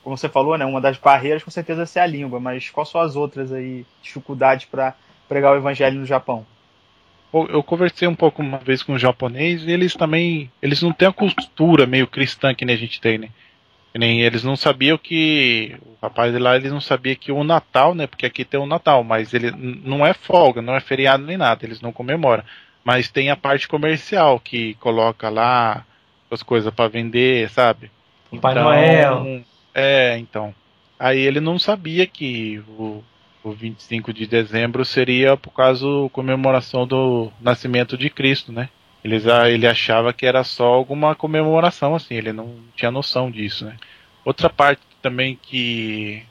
como você falou, né? Uma das barreiras com certeza é ser a língua, mas quais são as outras aí dificuldades para pregar o evangelho no Japão? Eu conversei um pouco uma vez com um japonês e eles também, eles não têm a cultura meio cristã que nem a gente tem, né? Nem eles não sabiam que o rapaz de lá ele não sabia que o Natal, né? Porque aqui tem o Natal, mas ele não é folga, não é feriado nem nada, eles não comemoram. Mas tem a parte comercial que coloca lá as coisas para vender, sabe? o Pai Noel. É, então. Aí ele não sabia que o, o 25 de dezembro seria por causa comemoração do nascimento de Cristo, né? Eles, a- ele achava que era só alguma comemoração, assim, ele não tinha noção disso, né? Outra parte também que,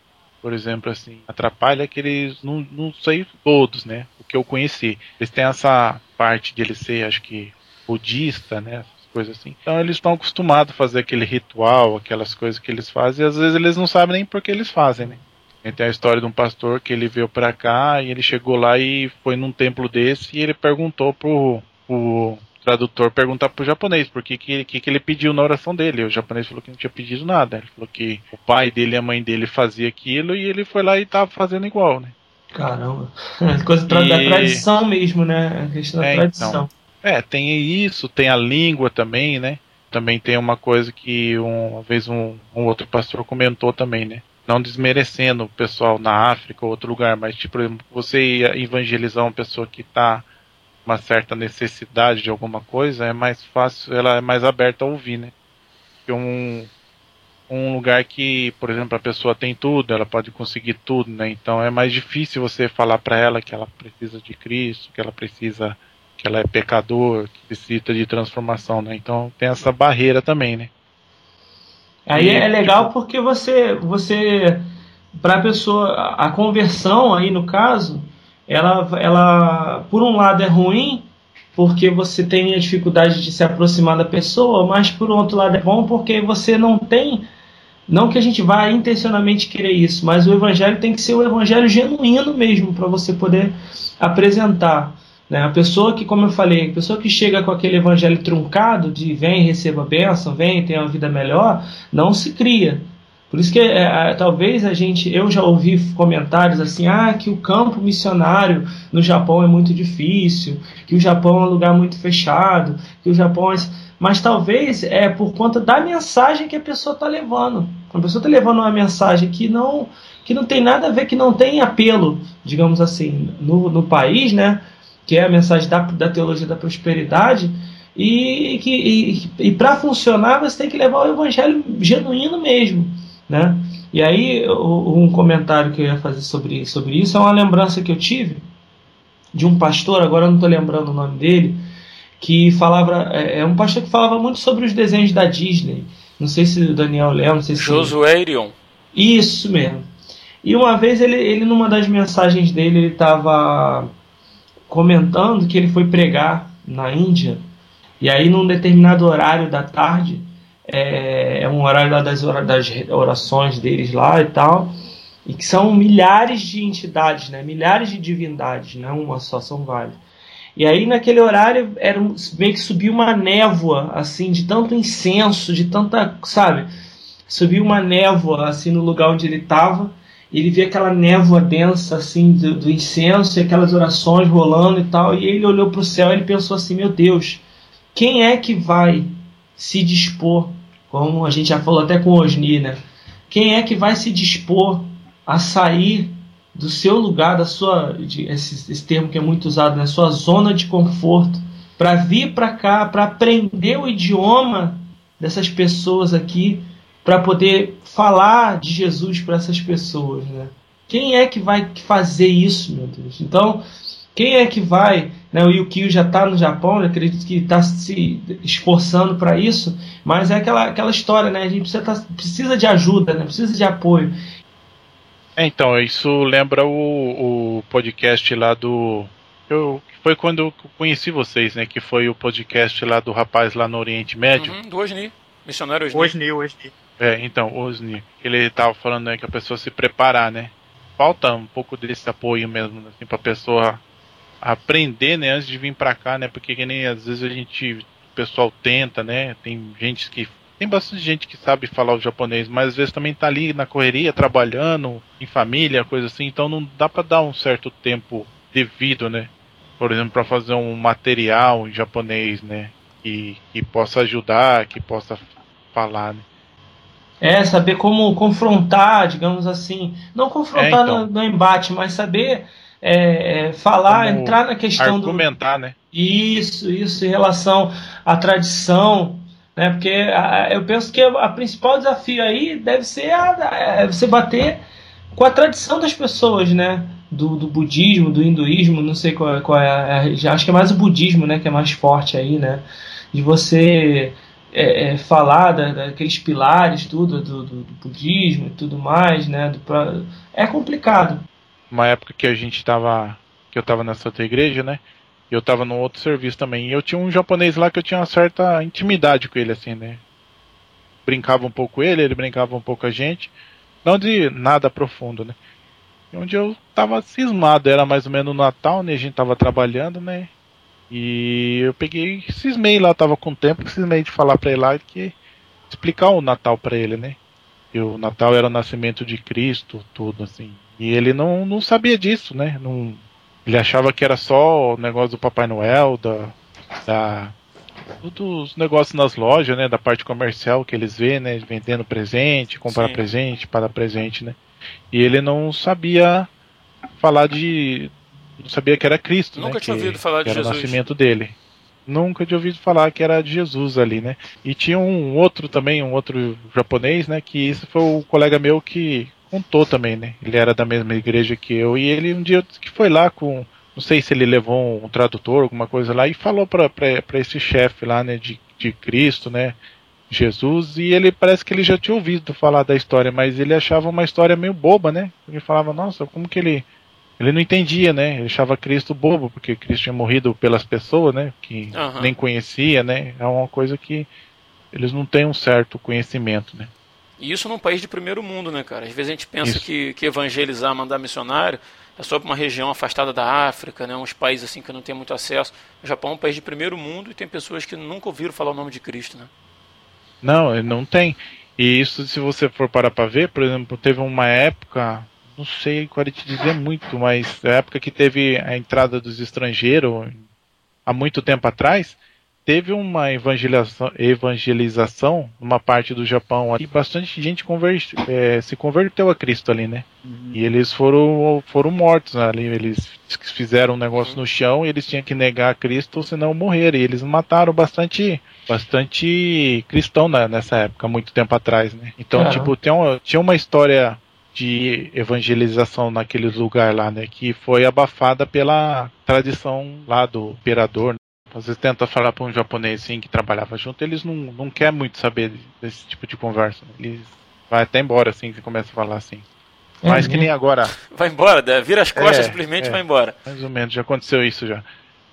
por exemplo, assim, atrapalha é que eles, não, não sei todos, né? O que eu conheci. Eles têm essa parte de ele ser, acho que, budista, né? Coisas assim. Então eles estão acostumados a fazer aquele ritual, aquelas coisas que eles fazem, e às vezes eles não sabem nem por que eles fazem, né? E Tem a história de um pastor que ele veio pra cá e ele chegou lá e foi num templo desse e ele perguntou pro, pro tradutor perguntar pro japonês por que, que, que, ele pediu na oração dele. O japonês falou que não tinha pedido nada. Ele falou que o pai dele e a mãe dele fazia aquilo e ele foi lá e tava fazendo igual, né? Caramba. Coisa tra- da E- tradição mesmo, né? A questão da É, tradição. então. É, tem isso, tem a língua também, né? Também tem uma coisa que um- uma vez um, um outro pastor comentou também, né? Não desmerecendo o pessoal na África ou outro lugar, mas tipo, você evangelizar uma pessoa que tá com uma certa necessidade de alguma coisa, é mais fácil, ela é mais aberta a ouvir, né? Um, um lugar que, por exemplo, a pessoa tem tudo, ela pode conseguir tudo, né? Então é mais difícil você falar para ela que ela precisa de Cristo, que ela precisa que ela é pecador, que precisa de transformação, né? Então tem essa barreira também, né? Aí é legal porque você, você para a pessoa, a a conversão aí no caso, ela, ela por um lado é ruim porque você tem a dificuldade de se aproximar da pessoa, mas por outro lado é bom porque você não tem, não que a gente vá intencionalmente querer isso, mas o evangelho tem que ser o evangelho genuíno mesmo para você poder apresentar. Né? A pessoa que, como eu falei, a pessoa que chega com aquele evangelho truncado de vem, receba a bênção, vem, tenha uma vida melhor, não se cria. Por isso que é, é, talvez a gente, eu já ouvi comentários assim, ah, que o campo missionário no Japão é muito difícil, que o Japão é um lugar muito fechado, que o Japão é... Mas talvez é por conta da mensagem que a pessoa está levando. A pessoa está levando uma mensagem que não, que não tem nada a ver, que não tem apelo, digamos assim, no, no país, né? Que é a mensagem da, da teologia da prosperidade. E, que, e, e para funcionar você tem que levar o evangelho genuíno mesmo. Né? E aí, um comentário que eu ia fazer sobre, sobre isso é uma lembrança que eu tive de um pastor, agora não estou lembrando o nome dele, que falava. É é um pastor que falava muito sobre os desenhos da Disney. Não sei se o Daniel lembra, não sei se. Josuerion. Isso mesmo. E uma vez ele, ele numa das mensagens dele, ele estava comentando que ele foi pregar na Índia. E aí num determinado horário da tarde, é, é um horário lá das, das orações deles lá e tal, e que são milhares de entidades, né? milhares de divindades, não uma só, são várias. E aí naquele horário era meio que subiu uma névoa, assim, de tanto incenso, de tanta, sabe? Subiu uma névoa, assim, no lugar onde ele estava. Ele via aquela névoa densa, assim, do, do incenso e aquelas orações rolando e tal. E ele olhou para o céu e ele pensou assim: Meu Deus, quem é que vai se dispor? Como a gente já falou até com Osni, né? Quem é que vai se dispor a sair do seu lugar, da sua, de, esse, esse termo que é muito usado, na né, sua zona de conforto, para vir para cá, para aprender o idioma dessas pessoas aqui, para poder falar de Jesus para essas pessoas, né? Quem é que vai fazer isso, meu Deus? Então, quem é que vai? Né, o Yukio já está no Japão, acredito que está se esforçando para isso, mas é aquela, aquela história, né? A gente precisa, tá, precisa de ajuda, né? precisa de apoio. É, então, isso lembra o, o podcast lá do. Eu, foi quando eu conheci vocês, né? Que foi o podcast lá do rapaz lá no Oriente Médio. Uhum, do Osni, missionário Osni. Osni, Osni. É, então, Osni. Ele estava falando né, que a pessoa se preparar, né? Falta um pouco desse apoio mesmo, assim, pra pessoa aprender, né, antes de vir para cá, né? Porque que nem às vezes a gente, o pessoal tenta, né? Tem gente que tem bastante gente que sabe falar o japonês, mas às vezes também tá ali na correria, trabalhando, em família, coisa assim, então não dá para dar um certo tempo devido, né? Por exemplo, para fazer um material em japonês, né? Que, que possa ajudar, que possa falar, né? É, saber como confrontar, digamos assim. Não confrontar é, então. no, no, embate, mas saber é, é, falar, Como entrar na questão argumentar, do. né? Isso, isso, em relação à tradição, né? Porque a, eu penso que a, a, principal desafio aí deve ser a, a, é você bater com a tradição das pessoas, né? Do, do budismo, do hinduísmo, não sei qual, qual é, é acho que é mais o budismo, né? Que é mais forte aí, né? De você é, é, falar da, daqueles pilares, tudo, do, do, do, budismo e tudo mais, né? Do, é complicado uma época que a gente tava. que eu tava nessa outra igreja, né? Eu tava num outro serviço também. E eu tinha um japonês lá que eu tinha uma certa intimidade com ele, assim, né? Brincava um pouco ele, ele brincava um pouco a gente. Não de nada profundo, né? Onde eu tava cismado, era mais ou menos no Natal, né? A gente tava trabalhando, né? E eu peguei, cismei lá, tava com tempo, cismei de falar pra ele lá que explicar o Natal pra ele, né? E o Natal era o nascimento de Cristo, tudo assim. E ele não, não sabia disso, né? Não, ele achava que era só o negócio do Papai Noel, da, da dos negócios nas lojas, né? Da parte comercial que eles vê, né? Vendendo presente, comprar Sim. presente, para presente, né? E ele não sabia falar de. Não sabia que era Cristo, Nunca né? tinha que, ouvido falar de que Jesus. Era o nascimento dele. Nunca tinha ouvido falar que era de Jesus ali, né? E tinha um outro também, um outro japonês, né? Que isso foi o colega meu que contou também, né? Ele era da mesma igreja que eu e ele um dia que foi lá com, não sei se ele levou um tradutor, alguma coisa lá e falou para esse chefe lá, né, de, de Cristo, né, Jesus, e ele parece que ele já tinha ouvido falar da história, mas ele achava uma história meio boba, né? Ele falava, nossa, como que ele ele não entendia, né? Ele achava Cristo bobo, porque Cristo tinha morrido pelas pessoas, né? Que uhum. nem conhecia, né? É uma coisa que eles não têm um certo conhecimento, né? E isso num país de primeiro mundo, né, cara? Às vezes a gente pensa que, que evangelizar, mandar missionário é só para uma região afastada da África, né? Uns países assim que não tem muito acesso. O Japão é um país de primeiro mundo e tem pessoas que nunca ouviram falar o nome de Cristo, né? Não, não tem. E isso, se você for parar para ver, por exemplo, teve uma época, não sei qual te dizer muito, mas a época que teve a entrada dos estrangeiros, há muito tempo atrás, teve uma evangelização, evangelização numa parte do Japão e bastante gente converte, é, se converteu a Cristo ali, né? Uhum. E eles foram, foram mortos ali. Eles fizeram um negócio no chão e eles tinham que negar a Cristo, senão morrer. E eles mataram bastante, bastante cristão na, nessa época, muito tempo atrás, né? Então, tipo, tem uma, tinha uma história de evangelização naquele lugar lá, né? Que foi abafada pela tradição lá do imperador, às vezes tenta falar para um japonês assim que trabalhava junto, eles não, não querem muito saber desse tipo de conversa. Eles vai até embora assim que começa a falar assim. Mas que nem agora. Vai embora, vira as costas é, simplesmente é, vai embora. Mais ou menos, já aconteceu isso já.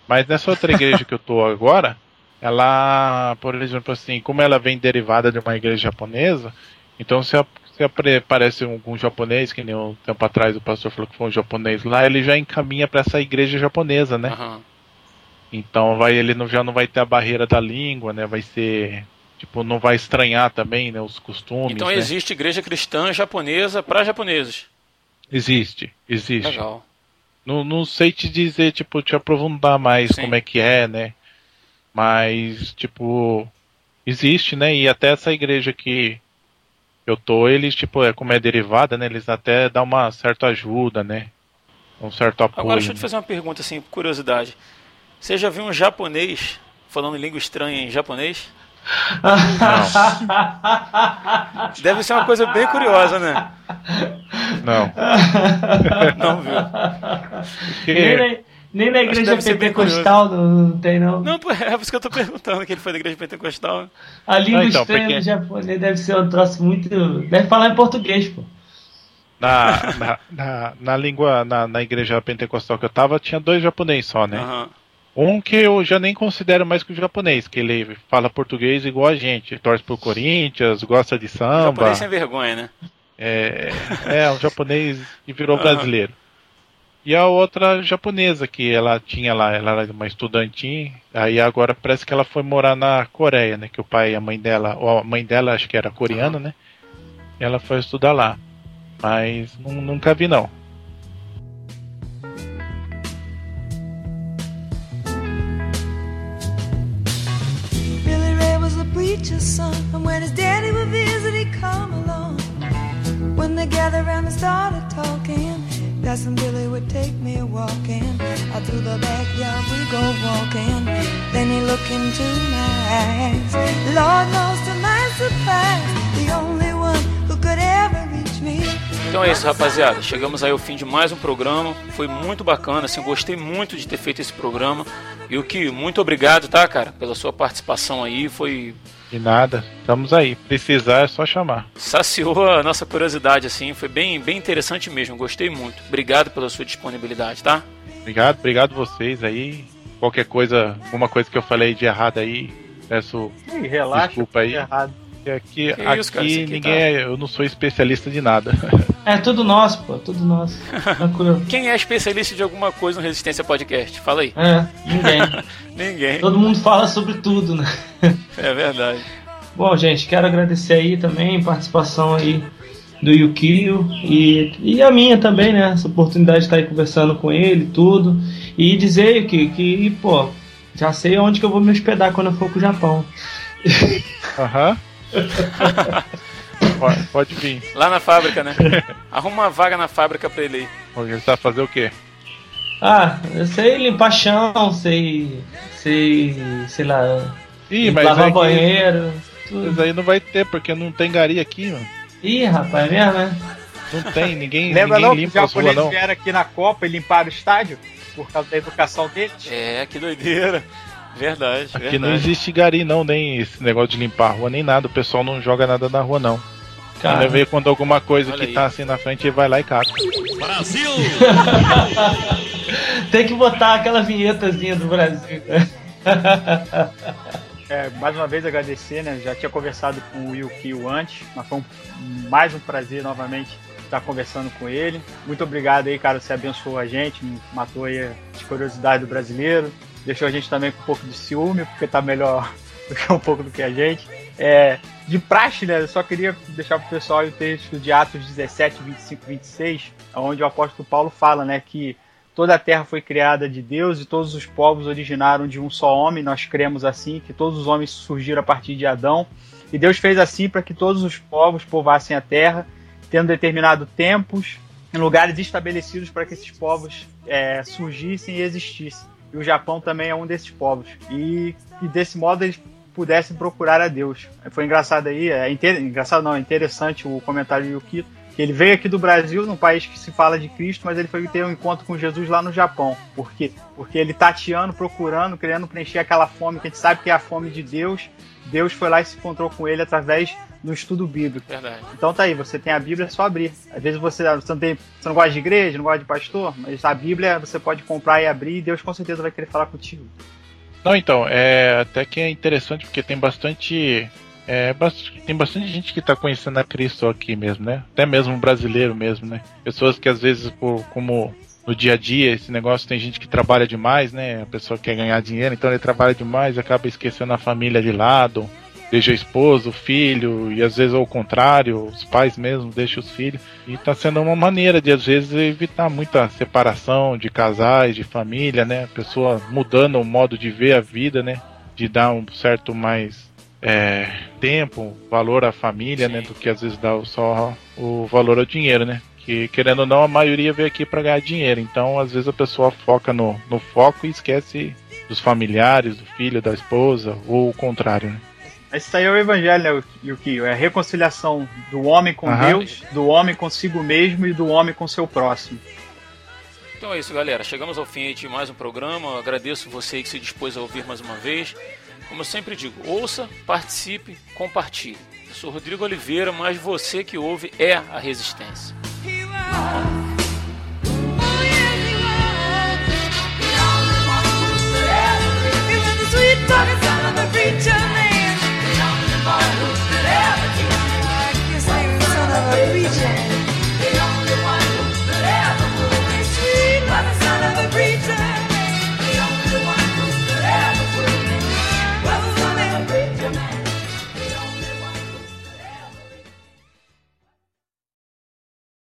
Mas nessa outra igreja que eu tô agora, ela, por exemplo, assim, como ela vem derivada de uma igreja japonesa, então se, se aparece algum japonês, que nem um tempo atrás o pastor falou que foi um japonês lá, ele já encaminha para essa igreja japonesa, né? Uhum. Então vai, ele não, já não vai ter a barreira da língua, né? Vai ser. Tipo, não vai estranhar também né, os costumes. Então né? existe igreja cristã japonesa para japoneses. Existe, existe. Legal. Não, não sei te dizer, tipo, te aprofundar mais Sim. como é que é, né? Mas, tipo, existe, né? E até essa igreja que eu tô, eles, tipo, é, como é derivada, né? Eles até dão uma certa ajuda, né? Um certo apoio. Agora deixa eu te fazer uma pergunta, assim, por curiosidade. Você já viu um japonês falando língua estranha em japonês? Deve ser uma coisa bem curiosa, né? Não. Não viu? Nem, na, nem na igreja pentecostal não, tem, não. Não, pô, é por isso que eu tô perguntando que ele foi da igreja pentecostal. A língua Ah, então, estranha porque- do japonês deve ser um troço muito. Deve falar em português, pô. Na, na, na, na língua, na, na igreja pentecostal que eu tava, tinha dois japoneses só, né? Aham. Um que eu já nem considero mais que o japonês, que ele fala português igual a gente. Torce pro Corinthians, gosta de samba. Japonês sem vergonha, né? É, é um japonês que virou Aham. brasileiro. E a outra japonesa que ela tinha lá, ela era uma estudantinha, aí agora parece que ela foi morar na Coreia, né? Que o pai e a mãe dela, ou a mãe dela acho que era coreana, né? E ela foi estudar lá. Mas nu- nunca vi não. Billy Ray was a preacher's son, and when his daddy would visit, he'd come along. When they gathered around and started talking, Billy would take me walking. Out through the backyard we go walking. Then he looked into my eyes. Lord knows to my surprise, the only one who could ever reach me. Então é isso, rapaziada. Chegamos aí ao fim de mais um programa. Foi muito bacana, assim, gostei muito de ter feito esse programa. E o que, muito obrigado, tá, cara, pela sua participação aí. Foi. De nada. Estamos aí. Precisar é só chamar. saciou a nossa curiosidade, assim. Foi bem, bem interessante mesmo. Gostei muito. Obrigado pela sua disponibilidade, tá? Obrigado, obrigado vocês aí. Qualquer coisa, alguma coisa que eu falei de errado aí, peço Ih, relaxa. Desculpa aí. tá Errado. Que aqui, Que aqui isso, cara, aqui ninguém tá- é, eu não sou especialista de nada. É tudo nosso, pô, tudo nosso. Tranquilo. Quem é especialista de alguma coisa no Resistência Podcast? Fala aí. É, ninguém. Ninguém. Todo mundo fala sobre tudo, né? É verdade. Bom, gente, quero agradecer aí também a participação aí do Yukio e, e a minha também, né? Essa oportunidade de estar aí conversando com ele e tudo. E dizer, Yukio, que, pô, já sei onde que eu vou me hospedar quando eu for pro Japão. Aham. Pode, pode vir. Lá na fábrica, né? Arruma uma vaga na fábrica pra ele aí. Ele sabe fazer o quê? Ah, eu sei limpar chão, sei. sei. sei lá. Ih, mas lavar que- banheiro. Mas Tudo. aí não vai ter, porque não tem gari aqui, mano. Ih, rapaz, é mesmo, né? Não tem, ninguém, Lembra ninguém não que os limpa as ruas, japoneses vieram aqui na Copa e limparam o estádio? Por causa da educação deles? É, que doideira. Verdade, Aqui verdade. não existe gari, não, nem esse negócio de limpar a rua, nem nada. O pessoal não joga nada na rua, não. Cara, Quando vê quando alguma coisa que aí. tá assim na frente, ele vai lá e cata. Brasil! tem que botar aquela vinhetazinha do Brasil. É, mais uma vez agradecer, né? Já tinha conversado com o Yukio antes, mas foi um- mais um prazer novamente estar conversando com ele. Muito obrigado aí, cara. Você abençoou a gente, matou aí as curiosidades do brasileiro, deixou a gente também com um pouco de ciúme, porque tá melhor do que um pouco do que a gente. É, de praxe, né? Eu só queria deixar pro pessoal o texto de Atos 17, 25 e 26, onde o apóstolo Paulo fala, né, que toda a terra foi criada de Deus e todos os povos originaram de um só homem. Nós cremos assim, que todos os homens surgiram a partir de Adão. E Deus fez assim para que todos os povos povoassem a terra, tendo determinado tempos em lugares estabelecidos para que esses povos é, surgissem e existissem. E o Japão também é um desses povos. E, e desse modo eles pudessem procurar a Deus. Foi engraçado aí, é inter- engraçado não, é interessante o comentário do Yukito, que ele veio aqui do Brasil, num país que se fala de Cristo, mas ele foi ter um encontro com Jesus lá no Japão. Por quê? Porque ele tateando, procurando, querendo preencher aquela fome que a gente sabe que é a fome de Deus. Deus foi lá e se encontrou com ele através do estudo bíblico. Verdade. Então tá aí, você tem a Bíblia, é só abrir. Às vezes você, você, não tem, você não gosta de igreja, não gosta de pastor, mas a Bíblia você pode comprar e abrir e Deus com certeza vai querer falar contigo. Não, então, é até que é interessante porque tem bastante. É, tem bastante gente que tá conhecendo a Cristo aqui mesmo, né? Até mesmo brasileiro mesmo, né? Pessoas que às vezes, por, como no dia a dia, esse negócio tem gente que trabalha demais, né? A pessoa quer ganhar dinheiro, então ele trabalha demais e acaba esquecendo a família de lado, deixa o esposo, o filho, e às vezes ao contrário, os pais mesmo deixam os filhos. E tá sendo uma maneira de às vezes evitar muita separação de casais, de família, né? A pessoa mudando o modo de ver a vida, né? De dar um certo mais é, tempo, valor à família, né? Do que às vezes dá só o valor ao dinheiro, né? Que querendo ou não, a maioria veio aqui para ganhar dinheiro. Então, às vezes a pessoa foca no, no foco e esquece dos familiares, do filho, da esposa, ou o contrário, né? Esse aí é o evangelho, né, É a reconciliação do homem com Deus, do homem consigo mesmo e do homem com seu próximo. Então é isso, galera. Chegamos ao fim de mais um programa. Eu agradeço você que se dispôs a ouvir mais uma vez. Como eu sempre digo, ouça, participe, compartilhe. Eu sou Rodrigo Oliveira, mas você que ouve é a Resistência. Norwegian.